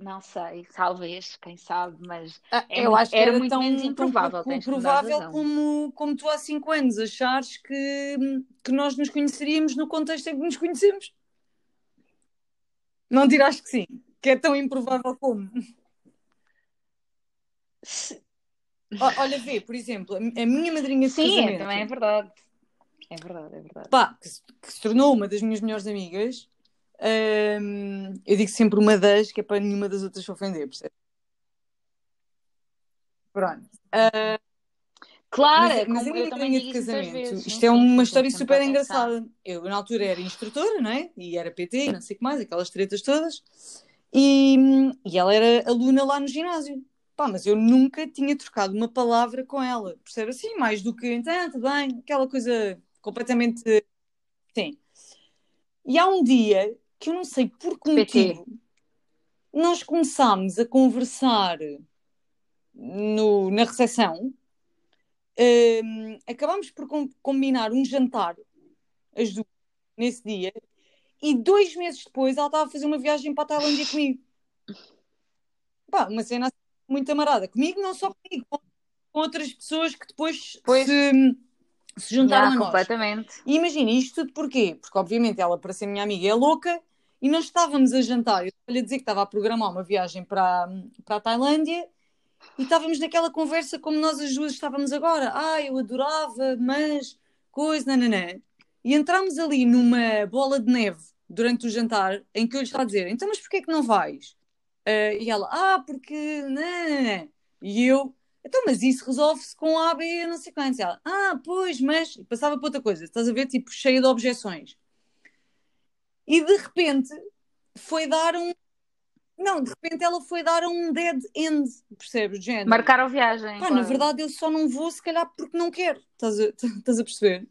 Não sei, talvez, quem sabe, mas Ah, é eu acho que era era muito tão, menos tão improvável, dar provável como, como tu há cinco anos achares que, que nós nos conheceríamos no contexto em que nos conhecemos. Não dirás que sim, que é tão improvável como. Se- Olha, vê, por exemplo, a a minha madrinha de Sim, é, casamento, também é verdade. É verdade, é verdade. pá, que, se, que se tornou uma das minhas melhores amigas, hum, eu digo sempre uma das, que é para nenhuma das outras se ofender, percebes? Pronto. Claro, Mas, é mas como eu também de digo muitas casamento, vezes. Isto é uma história super engraçada. Eu, na altura, era instrutora, não é? E era PT, não sei o que mais, aquelas tretas todas. E, e ela era aluna lá no ginásio. Pá, mas eu nunca tinha trocado uma palavra com ela, percebe? Assim, mais do que, então, tudo bem, aquela coisa completamente. Sim. E há um dia que eu não sei por que motivo nós começámos a conversar no, na recepção. Hum, acabámos por com- combinar um jantar, as duas, nesse dia, e dois meses depois ela estava a fazer uma viagem para a Tailândia comigo. Pá, uma cena assim muito amarada. Comigo, não só comigo, com com outras pessoas que depois Pois. se, se juntaram Já, a nós. completamente. E imagina, isto tudo porquê? Porque obviamente ela, para ser minha amiga, é louca e nós estávamos a jantar. Eu estava a dizer que estava a programar uma viagem para, para a Tailândia e estávamos naquela conversa como nós as duas estávamos agora. Ah, eu adorava, mas coisa, nananã. E entramos ali numa bola de neve durante o jantar em que eu lhe estava a dizer: então, mas porquê que não vais? Ah, e ela: ah, porque. Nananã. E eu. Então, mas isso resolve-se com A, B, não sei quantos. E ela, ah, pois, mas. E passava para outra coisa, estás a ver? Tipo, cheia de objeções. E de repente foi dar um. Não, de repente ela foi dar um dead end, percebes? De género. Marcaram viagem. Pá, na claro. verdade eu só não vou, se calhar, porque não quero. Estás a, estás a perceber?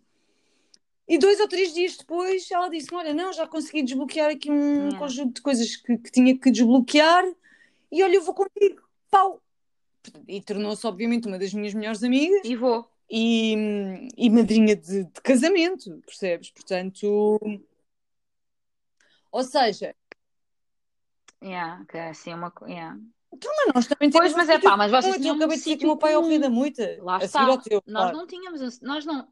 E dois ou três dias depois ela disse: Olha, não, já consegui desbloquear aqui um conjunto de coisas que, que tinha que desbloquear e olha, eu vou contigo. Pau! E tornou-se, obviamente, uma das minhas melhores amigas E vou. e, e madrinha de, de casamento, percebes? Portanto, ou seja, Yeah, que é assim uma. co- Yeah. mas nós também Pois, mas um é sítio pá, mas vocês tinham um dizer que o sítio meu pai é o rei comum. da moita. Lá está. ao teu, Nós claro. não tínhamos. um- Nós não.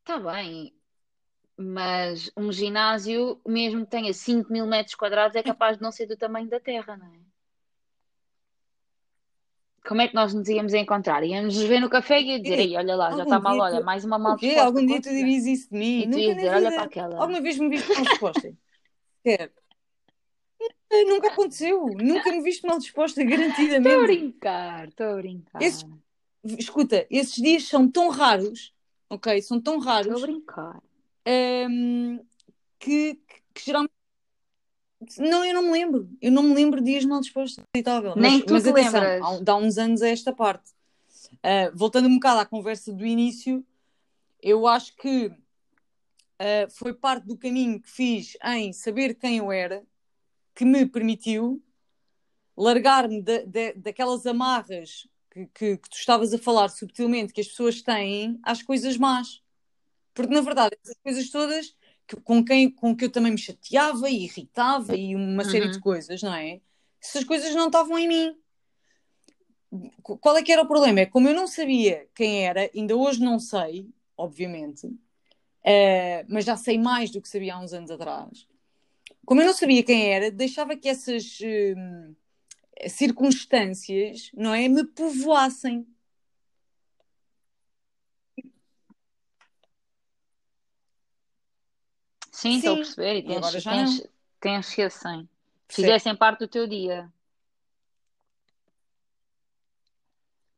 Está bem. Mas um ginásio, mesmo que tenha 5 mil metros quadrados, é capaz de não ser do tamanho da Terra, não é? Como é que nós nos íamos encontrar? Íamos nos ver no café e ia dizer, aí, olha lá, já está mal, olha, mais uma mal Algum dia tu dirias isso de mim? E tu ias dizer, olha para aquela. Alguma vez me viste mal disposta? Quer? Nunca aconteceu. Nunca me viste mal disposta, Estou a garantidamente. brincar, estou a brincar. Esses- Escuta, esses dias são tão raros, ok? São tão Estou a raros brincar. hum, que, que, que geralmente. Não, eu não me lembro. Eu não me lembro de dias mal dispostos. Aceitável. Nem mas, tu mas te atenção, lembras. há, dá uns anos a esta parte. Ah, voltando um bocado à conversa do início, eu acho que ah, foi parte do caminho que fiz em saber quem eu era que me permitiu largar-me da- da- daquelas amarras que, que- que tu estavas a falar subtilmente que as pessoas têm às coisas más. Porque, na verdade, essas coisas todas que- com, quem, com que eu também me chateava e irritava e uma série de Uhum. coisas, não é? Essas coisas não estavam em mim. Qu- Qual é que era o problema? É como eu não sabia quem era, ainda hoje não sei, obviamente, eh, mas já sei mais do que sabia há uns anos atrás. como eu não sabia quem era, deixava que essas hum, circunstâncias, não é, me povoassem. Sim, estou a perceber. E e tens, agora já tens, não. tens que ser assim. Fizessem parte do teu dia.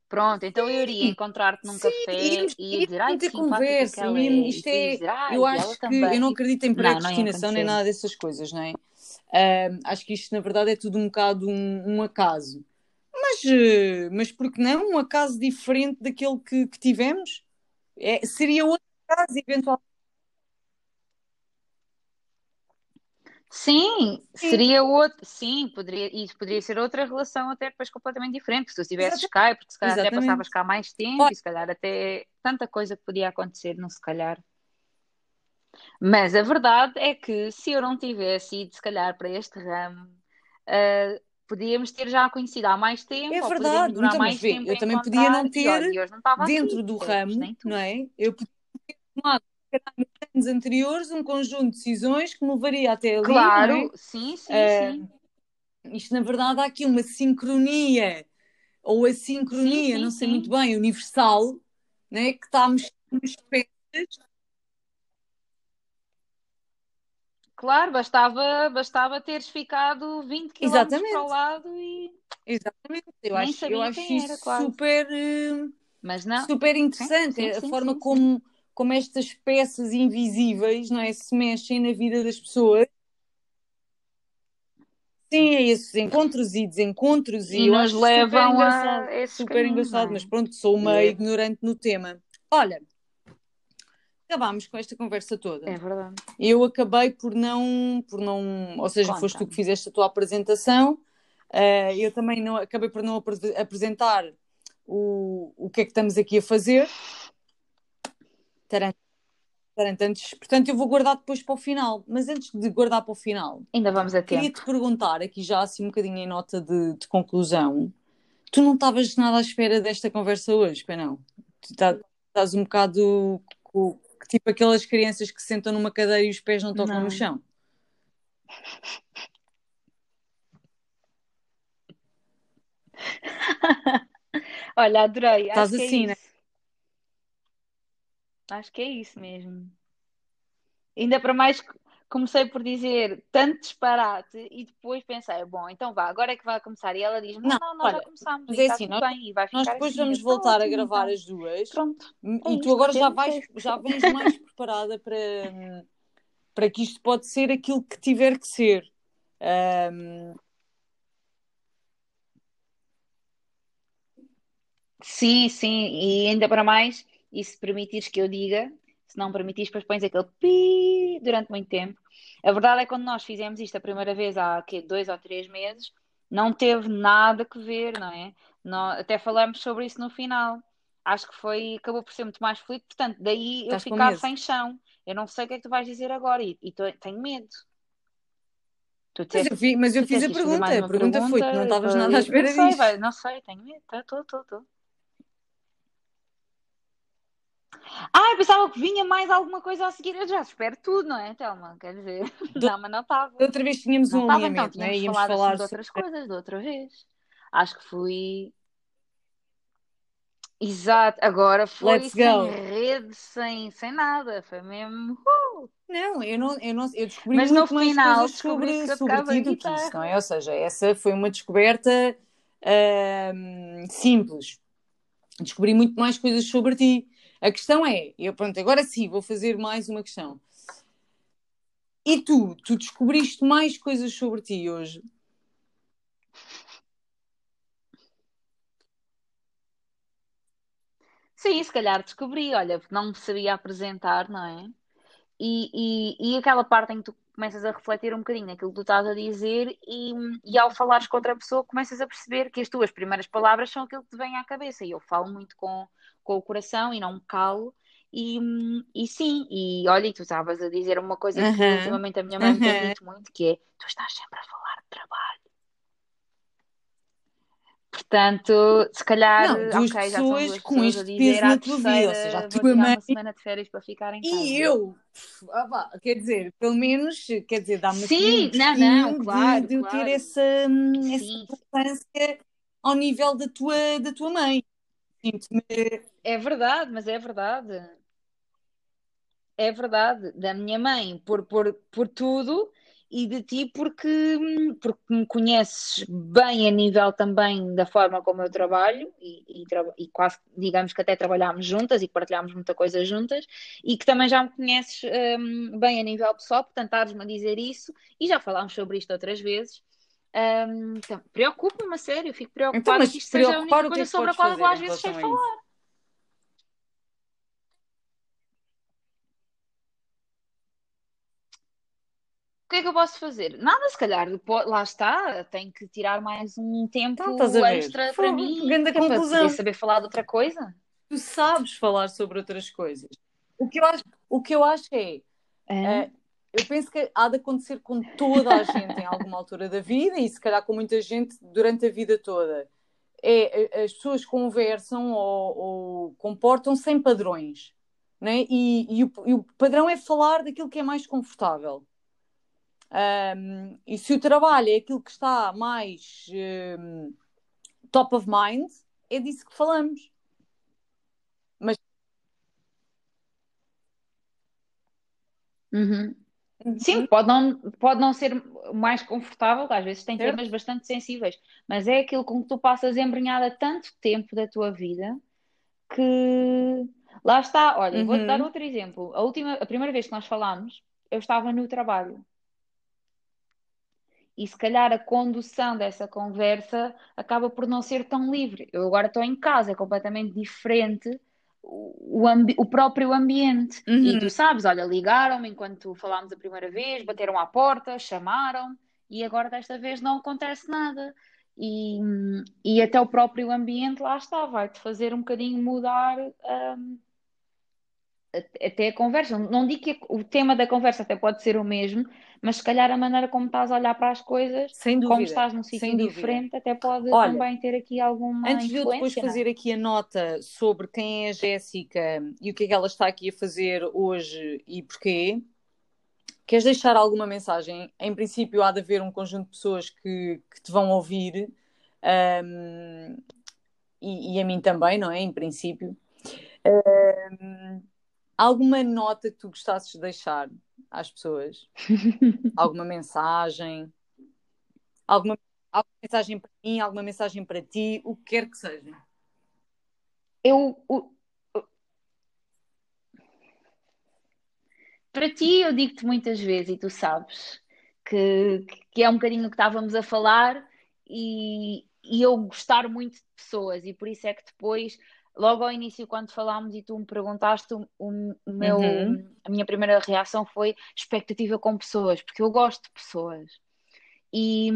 Pronto, então eu iria encontrar-te num Sim, café íamos, e dizer, ai ter conversa. ela é. E isto é, dizer, eu e acho que eu também. não E- acredito em Não, não predestinação nem nada dessas coisas, não é? Ahm, acho que isto, na verdade, é tudo um bocado um, um acaso. Mas, eh, mas por que não um acaso diferente daquele que, que tivemos? É, seria outro caso, eventualmente. Sim, Sim, seria outro. Sim, poderia, e poderia ser outra relação até depois completamente diferente. Se tu tivesses exatamente. cá, é porque se calhar até passavas exatamente. cá mais tempo Olha, e se calhar até tanta coisa que podia acontecer, não se calhar. Mas a verdade é que se eu não tivesse ido, se calhar, para este ramo, ah, podíamos ter já conhecido há mais é tempo, poderíamos verdade. demorar Então, mais vê, tempo eu também podia não ter olha, estava aqui, dentro do ramo, não é? Eu podia ter tomado, nos anos anteriores, um conjunto de decisões que me levaria até ali, é? Claro, sim, sim, sim. Isto, na verdade, há aqui uma sincronia, ou a Sim, sincronia, sim, não sei muito sim. bem, universal, né, que está a mexer nas peças. Claro, bastava, bastava teres ficado 20 quilómetros para o Exatamente, lado e exatamente. Eu nem acho, eu acho era, isso quase. super, eh, Mas não. super Sim, interessante, sim, é a sim, forma sim, sim. como, como estas peças invisíveis, não é, se mexem na vida das pessoas. Sim, é esses encontros e desencontros, e E nos super levam engraçado, a esses super engraçado, mas é? pronto, sou uma é, ignorante no tema. Olha, acabámos com esta conversa toda. é verdade. Eu acabei por não, por não, ou seja, foste tu que fizeste a tua apresentação. Uh, eu também não, acabei por não apre- apresentar o, o que é que estamos aqui a fazer. Taran, taran, antes- portanto, eu vou guardar depois para o final. Mas antes de guardar para o final, Ainda vamos a queria tempo. te perguntar, aqui já assim um bocadinho em nota de, de conclusão, tu não estavas nada à espera desta conversa hoje, pois não? Tu tá- estás um bocado co- tipo aquelas crianças que se sentam numa cadeira e os pés não tocam no Não. chão. Olha, adorei. Estás que é assim, né? Acho que é isso mesmo. Ainda para mais, comecei por dizer tanto disparate e depois pensei, bom, então vá, agora é que vai começar. E ela diz: Não, Não, não, nós já olha, começámos mas é assim, nós, bem e nós depois assim. Vamos Então, voltar a ótimo, gravar então. as duas Pronto. É e tu agora já vais, já vens mais preparada para, para que isto pode ser aquilo que tiver que ser. Ahm, Sim, sim, e ainda para mais, e se permitires que eu diga, se não permitires, depois pões aquele pi durante muito tempo. A verdade é que quando nós fizemos isto a primeira vez há quê, dois ou três meses, não teve nada que ver, não é? Nó- até falamos sobre isso no final. Acho que foi, acabou por ser muito mais fluido, portanto, daí eu estás com ficar sem chão. Eu não sei o que é que tu vais dizer agora e, e tô- tenho medo. Mas eu, fi- mas eu fiz a que pergunta, a uma pergunta foi: tu não pergunta, estavas nada à eu, eu espera disto. não sei, tenho medo. Estou, estou, estou. Ah, eu pensava que vinha mais alguma coisa a seguir. Eu já espero tudo, não é, Telma? Quer dizer, Da não, mas não estava. outra vez tínhamos Não um então alinhamento, né? tínhamos Íamos falado assim falar de sobre. outras coisas, de outra vez. Acho que fui. Exato, agora foi Let's sem go! rede, sem, sem nada. Foi mesmo. Não, eu não, eu não, eu descobri Mas no muito mais final coisas descobriste sobre, que sobre ti do que isso, não é? Ou seja, essa foi uma descoberta ahm, simples. Descobri muito mais coisas sobre ti. A questão é, eu pronto, agora sim, vou fazer mais uma questão. E tu, tu descobriste mais coisas sobre ti hoje? Sim, se calhar descobri. Olha, não me sabia apresentar, não é? E, e, e aquela parte em que tu começas a refletir um bocadinho naquilo que tu estás a dizer e, e ao falares com outra pessoa começas a perceber que as tuas primeiras palavras são aquilo que te vem à cabeça. E eu falo muito com, com o coração e não me calo. E, e sim, e olha, e tu estavas a dizer uma coisa que ultimamente a minha mãe me tem dito muito, que é tu estás sempre a falar de trabalho. Portanto, se calhar, Não, já são duas com este peso na tua vida, ou seja, a tua mãe uma semana de férias para ficar em casa. e eu. Ah, quer dizer, pelo menos, quer dizer, dá-me Sim, um não, não, de- claro, de, eu ter essa, hum, essa importância ao nível da tua, da tua mãe. Sinto-me. é verdade, mas é verdade. É verdade, da minha mãe por, por, por tudo e de ti porque, porque me conheces bem a nível também da forma como eu trabalho e, e, e quase digamos que até trabalhámos juntas e partilhámos muita coisa juntas e que também já me conheces hum, bem a nível pessoal, portanto estás-me a dizer isso e já falámos sobre isto outras vezes. Então, preocupa-me a sério, fico Então, preocupada mas que isto seja a única coisa sobre a qual eu às vezes sei falar. O que é que eu posso fazer? Nada, se calhar, lá está, tenho que tirar mais um Então, tempo ver? extra para mim, grande que é para conclusão. saber falar de outra coisa. Tu sabes falar sobre outras coisas. O que eu acho, o que eu acho é, É? Eu penso que há de acontecer com toda a gente em alguma altura da vida e se calhar com muita gente durante a vida toda. É, eh, as pessoas conversam ou, ou comportam-se sem padrões, né? E, e o, e o padrão é falar daquilo que é mais confortável. Ahm, e se o trabalho é aquilo que está mais ahm, top of mind, é disso que falamos. Mas Uhum. Sim, Uhum. pode não, pode não ser mais confortável, às vezes tem Certo? temas bastante sensíveis, mas é aquilo com que tu passas embrenhada tanto tempo da tua vida que lá está. Olha, vou-te dar Uhum. outro exemplo. A última, a primeira vez que nós falámos, eu estava no trabalho. E se calhar a condução dessa conversa acaba por não ser tão livre. Eu agora estou em casa, é completamente diferente o, o, próprio ambiente. E Uhum. tu sabes, olha, ligaram-me enquanto falámos a primeira vez, bateram à porta, chamaram, e agora desta vez não acontece nada. E, e até o próprio ambiente lá está, vai-te fazer um bocadinho mudar, hum, até a conversa. Não digo que o tema da conversa até pode ser o mesmo, mas se calhar a maneira como estás a olhar para as coisas, Sem como dúvida, estás num sítio dúvida. diferente, até pode Olha, também ter aqui alguma antes de eu depois não é? fazer aqui a nota sobre quem é a Jéssica e o que é que ela está aqui a fazer hoje e porquê, queres deixar alguma mensagem? Em princípio, há de haver um conjunto de pessoas que, que te vão ouvir, ahm, e, e a mim também, não é? Em princípio. Ahm, alguma nota que tu gostasses de deixar às pessoas? Alguma mensagem? Alguma, alguma mensagem para mim? Alguma mensagem para ti? O que quer que seja. Eu, o- para ti, eu digo-te muitas vezes, e tu sabes, que, que é um bocadinho o que estávamos a falar, e, e eu gostar muito de pessoas, e por isso é que depois, logo ao início, quando falámos e tu me perguntaste, o, o meu, Uhum. a minha primeira reação foi expectativa com pessoas, porque eu gosto de pessoas. E,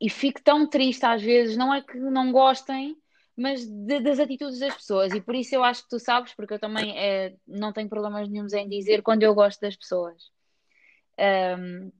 e fico tão triste às vezes, não é que não gostem, mas de- das atitudes das pessoas. E por isso eu acho que tu sabes, porque eu também eh, não tenho problemas nenhuns em dizer quando eu gosto das pessoas. Um,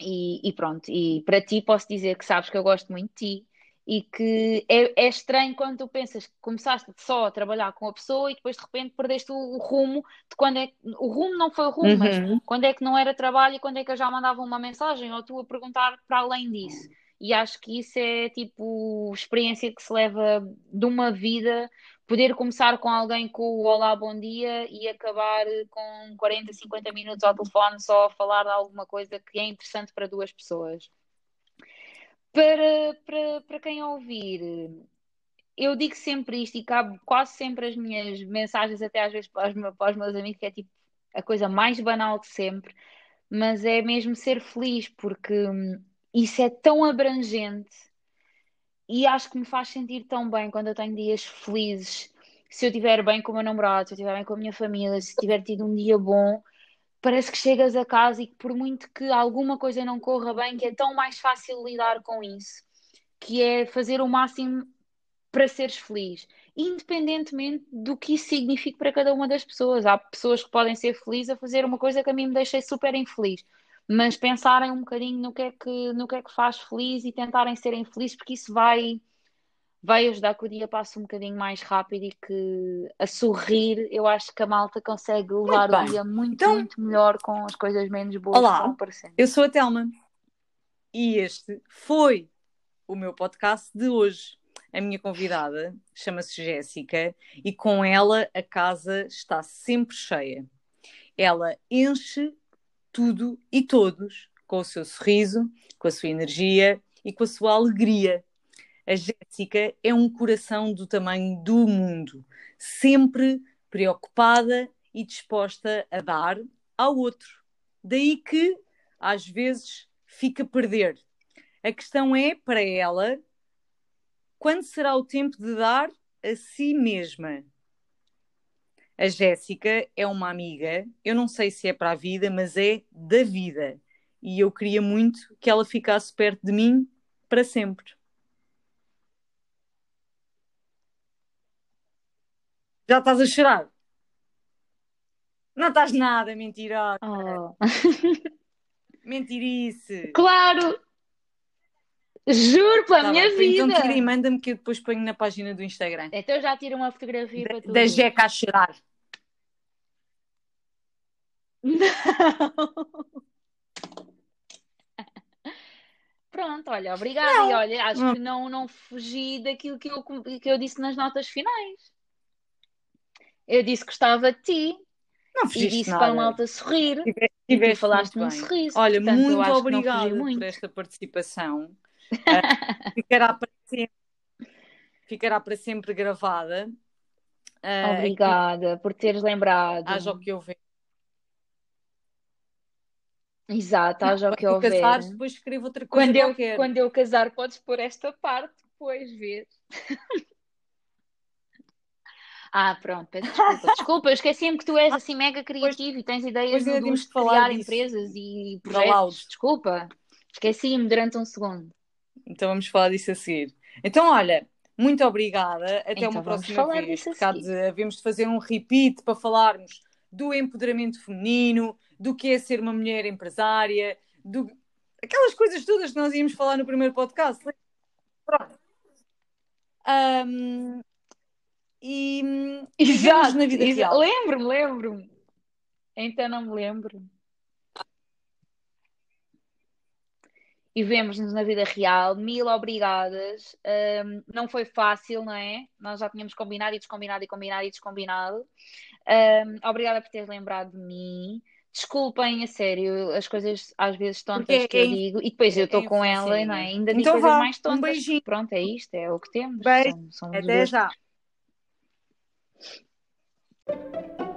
e, e pronto, e para ti posso dizer que sabes que eu gosto muito de ti e que é, é estranho quando tu pensas que começaste só a trabalhar com a pessoa e depois de repente perdeste o, o rumo de quando é o rumo não foi o rumo, mas Uhum. quando é que não era trabalho e quando é que eu já mandava uma mensagem ou tu a perguntar para além disso. E acho que isso é tipo experiência que se leva de uma vida, poder começar com alguém com o Olá, bom dia e acabar com 40, 50 minutos ao telefone só a falar de alguma coisa que é interessante para duas pessoas. Para, para, para quem ouvir, eu digo sempre isto e cabo quase sempre as minhas mensagens, até às vezes para os, meus, para os meus amigos, que é tipo a coisa mais banal de sempre, mas é mesmo ser feliz, porque hum, isso é tão abrangente e acho que me faz sentir tão bem quando eu tenho dias felizes. Se eu estiver bem com o meu namorado, se eu estiver bem com a minha família, se tiver tido um dia bom, parece que chegas a casa e que por muito que alguma coisa não corra bem, que é tão mais fácil lidar com isso, que é fazer o máximo para seres feliz, independentemente do que isso signifique para cada uma das pessoas. Há pessoas que podem ser felizes a fazer uma coisa que a mim me deixa super infeliz, mas pensarem um bocadinho no que é que, no que é que faz feliz e tentarem serem felizes, porque isso vai, vai ajudar que o dia passe um bocadinho mais rápido e que a sorrir, eu acho que a malta consegue levar o dia muito, Então- muito melhor com as coisas menos boas Olá. que vão aparecendo. Eu sou a Telma e este foi o meu podcast de hoje. A minha convidada chama-se Jéssica e com ela a casa está sempre cheia. Ela enche tudo e todos com o seu sorriso, com a sua energia e com a sua alegria. A Jéssica é um coração do tamanho do mundo, sempre preocupada e disposta a dar ao outro. Daí que, às vezes, fica a perder. A questão é, para ela, quando será o tempo de dar a si mesma? A Jéssica é uma amiga, eu não sei se é para a vida, mas é da vida. E eu queria muito que ela ficasse perto de mim para sempre. Já estás a chorar? Não estás nada, mentirosa. Oh. Mentirice. Claro! Juro pela Tá minha bem, vida! Então tira e manda-me que eu depois ponho na página do Instagram. Então já tiro uma fotografia para Da, tu. da. Jeca a chorar. Pronto, olha, obrigada. E olha, acho que não, não fugi daquilo que eu, que eu disse nas notas finais. Eu disse que gostava de ti Não e disse nada. para a malta sorrir. Tive- E tu falaste bem. sorriso. Olha, portanto, eu muito obrigada muito. por esta participação. Ah, ficará, para sempre, ficará para sempre gravada. Ah, Obrigada por teres lembrado. aqui, Haja o que houver. Exato, haja o que Quando tu houver. casares, depois escrevo outra coisa Quando eu, qualquer. quando eu casar, podes pôr esta parte, depois ver. Ah, pronto, peço desculpa. Desculpa, eu esqueci-me que tu és assim mega criativo e tens ideias de que falar criar disso. empresas e projetos. Desculpa, esqueci-me durante um segundo. Então vamos falar disso a seguir. Então, olha, muito obrigada. Até Então uma vamos próxima falar vez. de, havemos de fazer um repeat para falarmos do empoderamento feminino, do que é ser uma mulher empresária, do... aquelas coisas todas que nós íamos falar no primeiro podcast. Pronto. Ahm, e e vivemos na vida exa- real. Lembro-me, lembro-me. Então não me lembro. E vemos-nos na vida real. Mil obrigadas. Ahm, não foi fácil, não é? Nós já tínhamos combinado e descombinado e combinado e descombinado. Ahm, obrigada por teres lembrado de mim. Desculpem, a sério, as coisas às vezes tontas Porque é que eu inf- digo. E depois eu é estou com ela, influenciazinha. não é? Ainda digo Então coisas vá, mais um tontas. beijinho. Pronto, é isto, é o que temos. Beijo. São- somos Até já. Thank you.